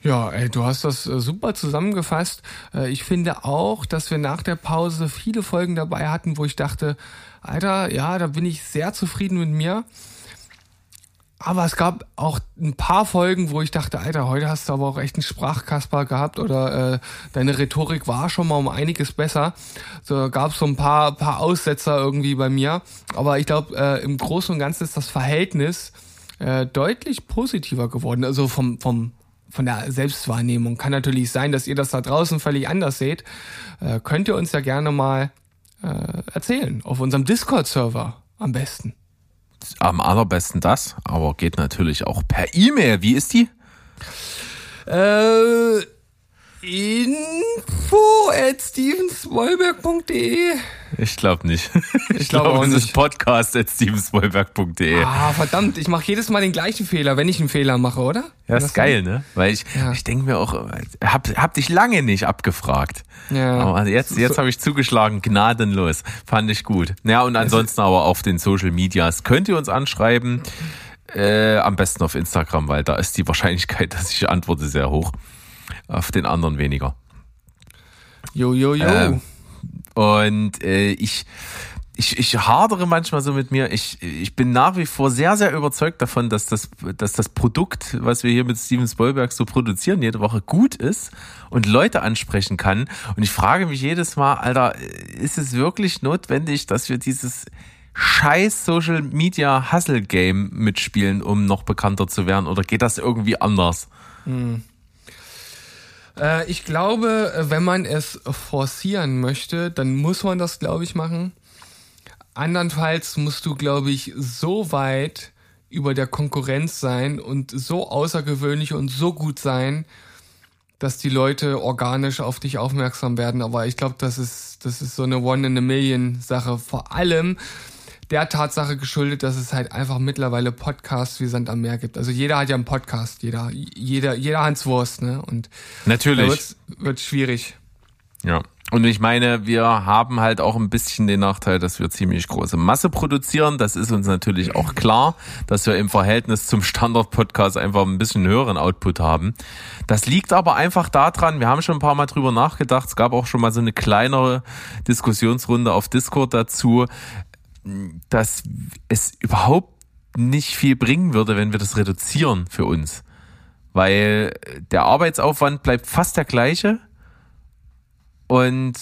Ja, ey, du hast das äh, super zusammengefasst. Äh, ich finde auch, dass wir nach der Pause viele Folgen dabei hatten, wo ich dachte, Alter, ja, da bin ich sehr zufrieden mit mir. Aber es gab auch ein paar Folgen, wo ich dachte, Alter, heute hast du aber auch echt einen Sprachkasper gehabt oder äh, deine Rhetorik war schon mal um einiges besser. So gab es so ein paar, paar Aussetzer irgendwie bei mir. Aber ich glaube, äh, im Großen und Ganzen ist das Verhältnis äh, deutlich positiver geworden. Also vom, vom von der Selbstwahrnehmung. Kann natürlich sein, dass ihr das da draußen völlig anders seht. Äh, könnt ihr uns ja gerne mal äh, erzählen. Auf unserem Discord-Server am besten am allerbesten das, aber geht natürlich auch per E-Mail. Wie ist die? Äh, info at stevenswollberg.de Ich glaube nicht. Ich, ich glaube, glaub, es ist podcast at stevenswollberg.de. Ah, verdammt, ich mache jedes Mal den gleichen Fehler, wenn ich einen Fehler mache, oder? Ja, ist geil, ne? Weil ich, ja. ich denke mir auch, hab, hab dich lange nicht abgefragt. Ja. Aber jetzt, jetzt so. habe ich zugeschlagen, gnadenlos. Fand ich gut. Ja, und ansonsten aber auf den Social Medias könnt ihr uns anschreiben. Äh, am besten auf Instagram, weil da ist die Wahrscheinlichkeit, dass ich antworte, sehr hoch auf den anderen weniger. Jo, jo, jo. Ähm, und äh, ich, ich, ich hadere manchmal so mit mir. Ich, ich bin nach wie vor sehr, sehr überzeugt davon, dass das, dass das Produkt, was wir hier mit Steven Spielberg so produzieren, jede Woche gut ist und Leute ansprechen kann. Und ich frage mich jedes Mal, Alter, ist es wirklich notwendig, dass wir dieses scheiß Social Media Hustle Game mitspielen, um noch bekannter zu werden? Oder geht das irgendwie anders? Hm. Äh, ich glaube, wenn man es forcieren möchte, dann muss man das, glaube ich, machen. Andernfalls musst du, glaube ich, so weit über der Konkurrenz sein und so außergewöhnlich und so gut sein, dass die Leute organisch auf dich aufmerksam werden. Aber ich glaube, das ist, das ist so eine One-in-a-Million-Sache. Vor allem der Tatsache geschuldet, dass es halt einfach mittlerweile Podcasts wie Sand am Meer gibt. Also jeder hat ja einen Podcast, jeder, jeder, jeder Hans Wurst, ne? Und natürlich wird schwierig. Ja. Und ich meine, wir haben halt auch ein bisschen den Nachteil, dass wir ziemlich große Masse produzieren. Das ist uns natürlich auch klar, dass wir im Verhältnis zum Standard-Podcast einfach ein bisschen höheren Output haben. Das liegt aber einfach daran, wir haben schon ein paar Mal drüber nachgedacht. Es gab auch schon mal so eine kleinere Diskussionsrunde auf Discord dazu, dass es überhaupt nicht viel bringen würde, wenn wir das reduzieren für uns. Weil der Arbeitsaufwand bleibt fast der gleiche und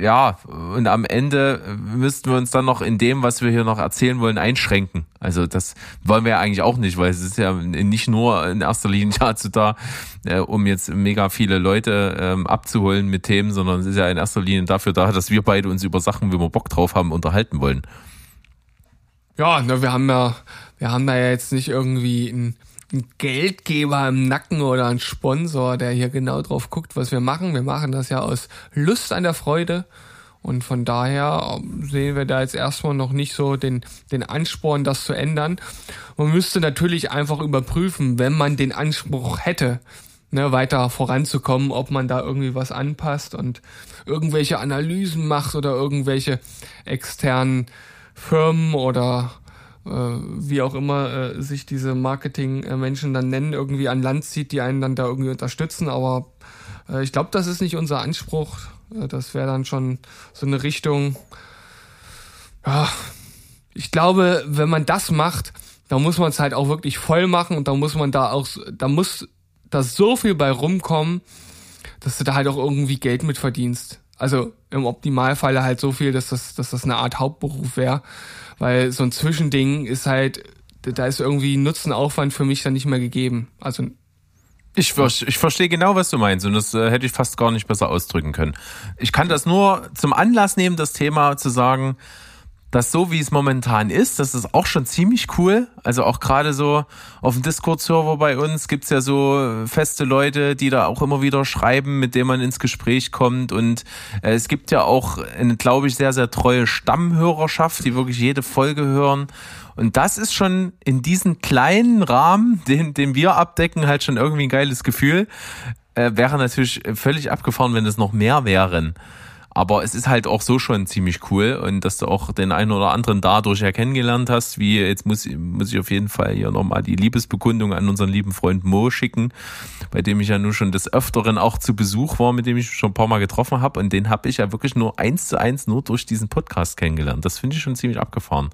ja, und am Ende müssten wir uns dann noch in dem, was wir hier noch erzählen wollen, einschränken. Also das wollen wir ja eigentlich auch nicht, weil es ist ja nicht nur in erster Linie dazu da, äh, um jetzt mega viele Leute ähm, abzuholen mit Themen, sondern es ist ja in erster Linie dafür da, dass wir beide uns über Sachen, wie wir Bock drauf haben, unterhalten wollen. Ja, ne, wir haben ja, wir haben da ja jetzt nicht irgendwie ein ein Geldgeber im Nacken oder ein Sponsor, der hier genau drauf guckt, was wir machen. Wir machen das ja aus Lust an der Freude. Und von daher sehen wir da jetzt erstmal noch nicht so den, den Ansporn, das zu ändern. Man müsste natürlich einfach überprüfen, wenn man den Anspruch hätte, ne, weiter voranzukommen, ob man da irgendwie was anpasst und irgendwelche Analysen macht oder irgendwelche externen Firmen oder äh, wie auch immer äh, sich diese Marketing-Menschen dann nennen, irgendwie an Land zieht, die einen dann da irgendwie unterstützen. Aber äh, ich glaube, das ist nicht unser Anspruch. Äh, das wäre dann schon so eine Richtung. Ja, ich glaube, wenn man das macht, dann muss man es halt auch wirklich voll machen und da muss man da auch, da muss da so viel bei rumkommen, dass du da halt auch irgendwie Geld mit verdienst. Also im Optimalfall halt so viel, dass das, dass das eine Art Hauptberuf wäre. Weil so ein Zwischending ist halt, da ist irgendwie Nutzenaufwand für mich dann nicht mehr gegeben. Also ich, ich verstehe genau, was du meinst und das äh, hätte ich fast gar nicht besser ausdrücken können. Ich kann das nur zum Anlass nehmen, das Thema zu sagen, dass so wie es momentan ist, das ist auch schon ziemlich cool. Also auch gerade so auf dem Discord-Server bei uns gibt's ja so feste Leute, die da auch immer wieder schreiben, mit denen man ins Gespräch kommt. Und äh, es gibt ja auch eine, glaube ich, sehr, sehr treue Stammhörerschaft, die wirklich jede Folge hören. Und das ist schon in diesem kleinen Rahmen, den, den wir abdecken, halt schon irgendwie ein geiles Gefühl. Äh, wäre natürlich völlig abgefahren, wenn es noch mehr wären. Aber es ist halt auch so schon ziemlich cool und dass du auch den einen oder anderen dadurch ja kennengelernt hast, wie jetzt muss, muss ich auf jeden Fall hier nochmal die Liebesbekundung an unseren lieben Freund Mo schicken, bei dem ich ja nur schon des Öfteren auch zu Besuch war, mit dem ich schon ein paar Mal getroffen habe und den habe ich ja wirklich nur eins zu eins nur durch diesen Podcast kennengelernt. Das finde ich schon ziemlich abgefahren.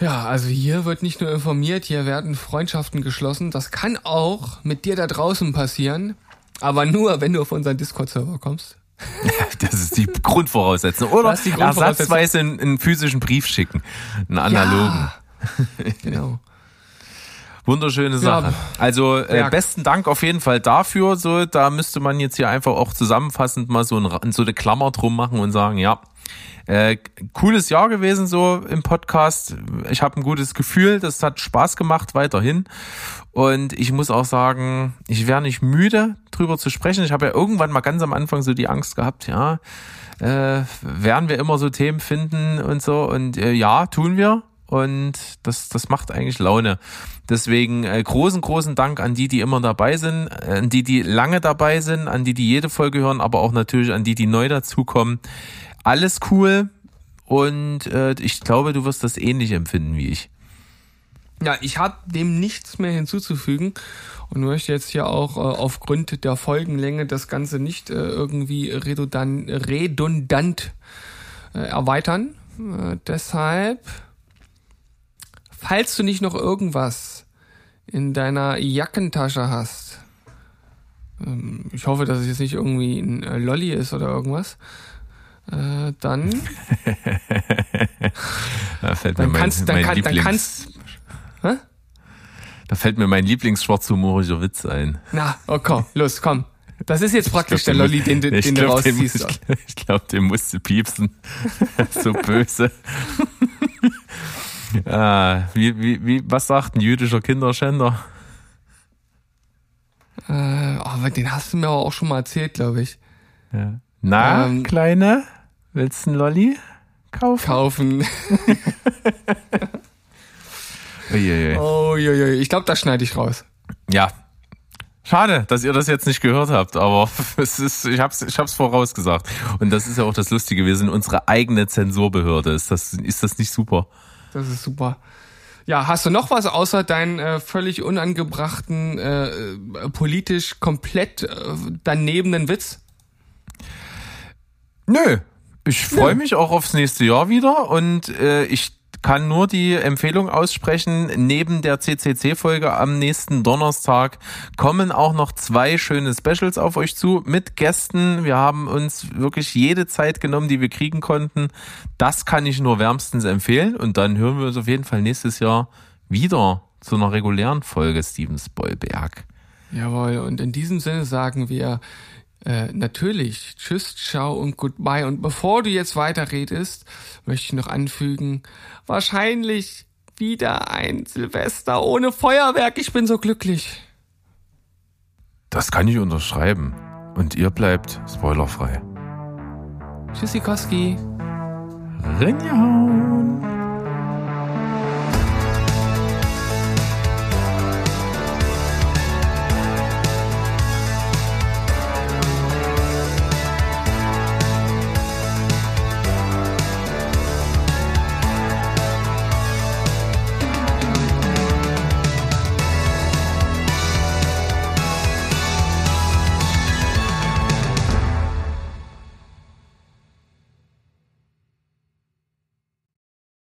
Ja, also hier wird nicht nur informiert, hier werden Freundschaften geschlossen. Das kann auch mit dir da draußen passieren. Aber nur, wenn du auf unseren Discord-Server kommst. das ist die Grundvoraussetzung. Oder die Grundvoraussetzung. ersatzweise einen, einen, physischen Brief schicken. Einen analogen. Ja, genau. Wunderschöne Sache. Ja, also äh, besten Dank auf jeden Fall dafür. So, da müsste man jetzt hier einfach auch zusammenfassend mal so, ein, so eine Klammer drum machen und sagen, ja, äh, cooles Jahr gewesen so im Podcast. Ich habe ein gutes Gefühl, das hat Spaß gemacht weiterhin. Und ich muss auch sagen, ich wäre nicht müde, drüber zu sprechen. Ich habe ja irgendwann mal ganz am Anfang so die Angst gehabt, ja, äh, werden wir immer so Themen finden und so. Und äh, ja, tun wir. Und das, das macht eigentlich Laune. Deswegen äh, großen, großen Dank an die, die immer dabei sind, an die, die lange dabei sind, an die, die jede Folge hören, aber auch natürlich an die, die neu dazukommen alles cool und äh, ich glaube, du wirst das ähnlich empfinden wie ich. Ja, ich habe dem nichts mehr hinzuzufügen und möchte jetzt hier auch äh, aufgrund der Folgenlänge das Ganze nicht äh, irgendwie redundant, redundant äh, erweitern. Äh, deshalb, falls du nicht noch irgendwas in deiner Jackentasche hast, ähm, ich hoffe, dass es jetzt nicht irgendwie ein äh, Lolli ist oder irgendwas, äh, dann. da fällt mir dann mein, kannst, dann, mein kann, Lieblings, dann kannst. Hä? Da fällt mir mein Lieblingsschwarzhumorischer Witz ein. Na, oh komm, los, komm. Das ist jetzt praktisch glaub, der Lolli, den, den, den glaub, du rausziehst. Den, ich glaube, den musst du piepsen. so böse. ah, wie, wie, wie, was sagt ein jüdischer Kinderschänder? Äh, oh, den hast du mir aber auch schon mal erzählt, glaube ich. Ja. Na, ähm, Kleine, willst du einen Lolli kaufen? Kaufen. Uiuiui. Oh, ich glaube, das schneide ich raus. Ja. Schade, dass ihr das jetzt nicht gehört habt, aber es ist, ich hab's, ich hab's vorausgesagt. Und das ist ja auch das Lustige. Wir sind unsere eigene Zensurbehörde. Ist das, ist das nicht super? Das ist super. Ja, hast du noch was außer deinen äh, völlig unangebrachten, äh, politisch komplett äh, danebenen Witz? Nö. Ich freue mich auch aufs nächste Jahr wieder und äh, ich kann nur die Empfehlung aussprechen, neben der CCC-Folge am nächsten Donnerstag kommen auch noch zwei schöne Specials auf euch zu mit Gästen. Wir haben uns wirklich jede Zeit genommen, die wir kriegen konnten. Das kann ich nur wärmstens empfehlen und dann hören wir uns auf jeden Fall nächstes Jahr wieder zu einer regulären Folge Steven Spoilberg. Jawohl, und in diesem Sinne sagen wir äh, natürlich Tschüss, Ciao und Goodbye. Und bevor du jetzt weiterredest, möchte ich noch anfügen, wahrscheinlich wieder ein Silvester ohne Feuerwerk. Ich bin so glücklich. Das kann ich unterschreiben. Und ihr bleibt spoilerfrei. Tschüssikowski. Rinjahauen.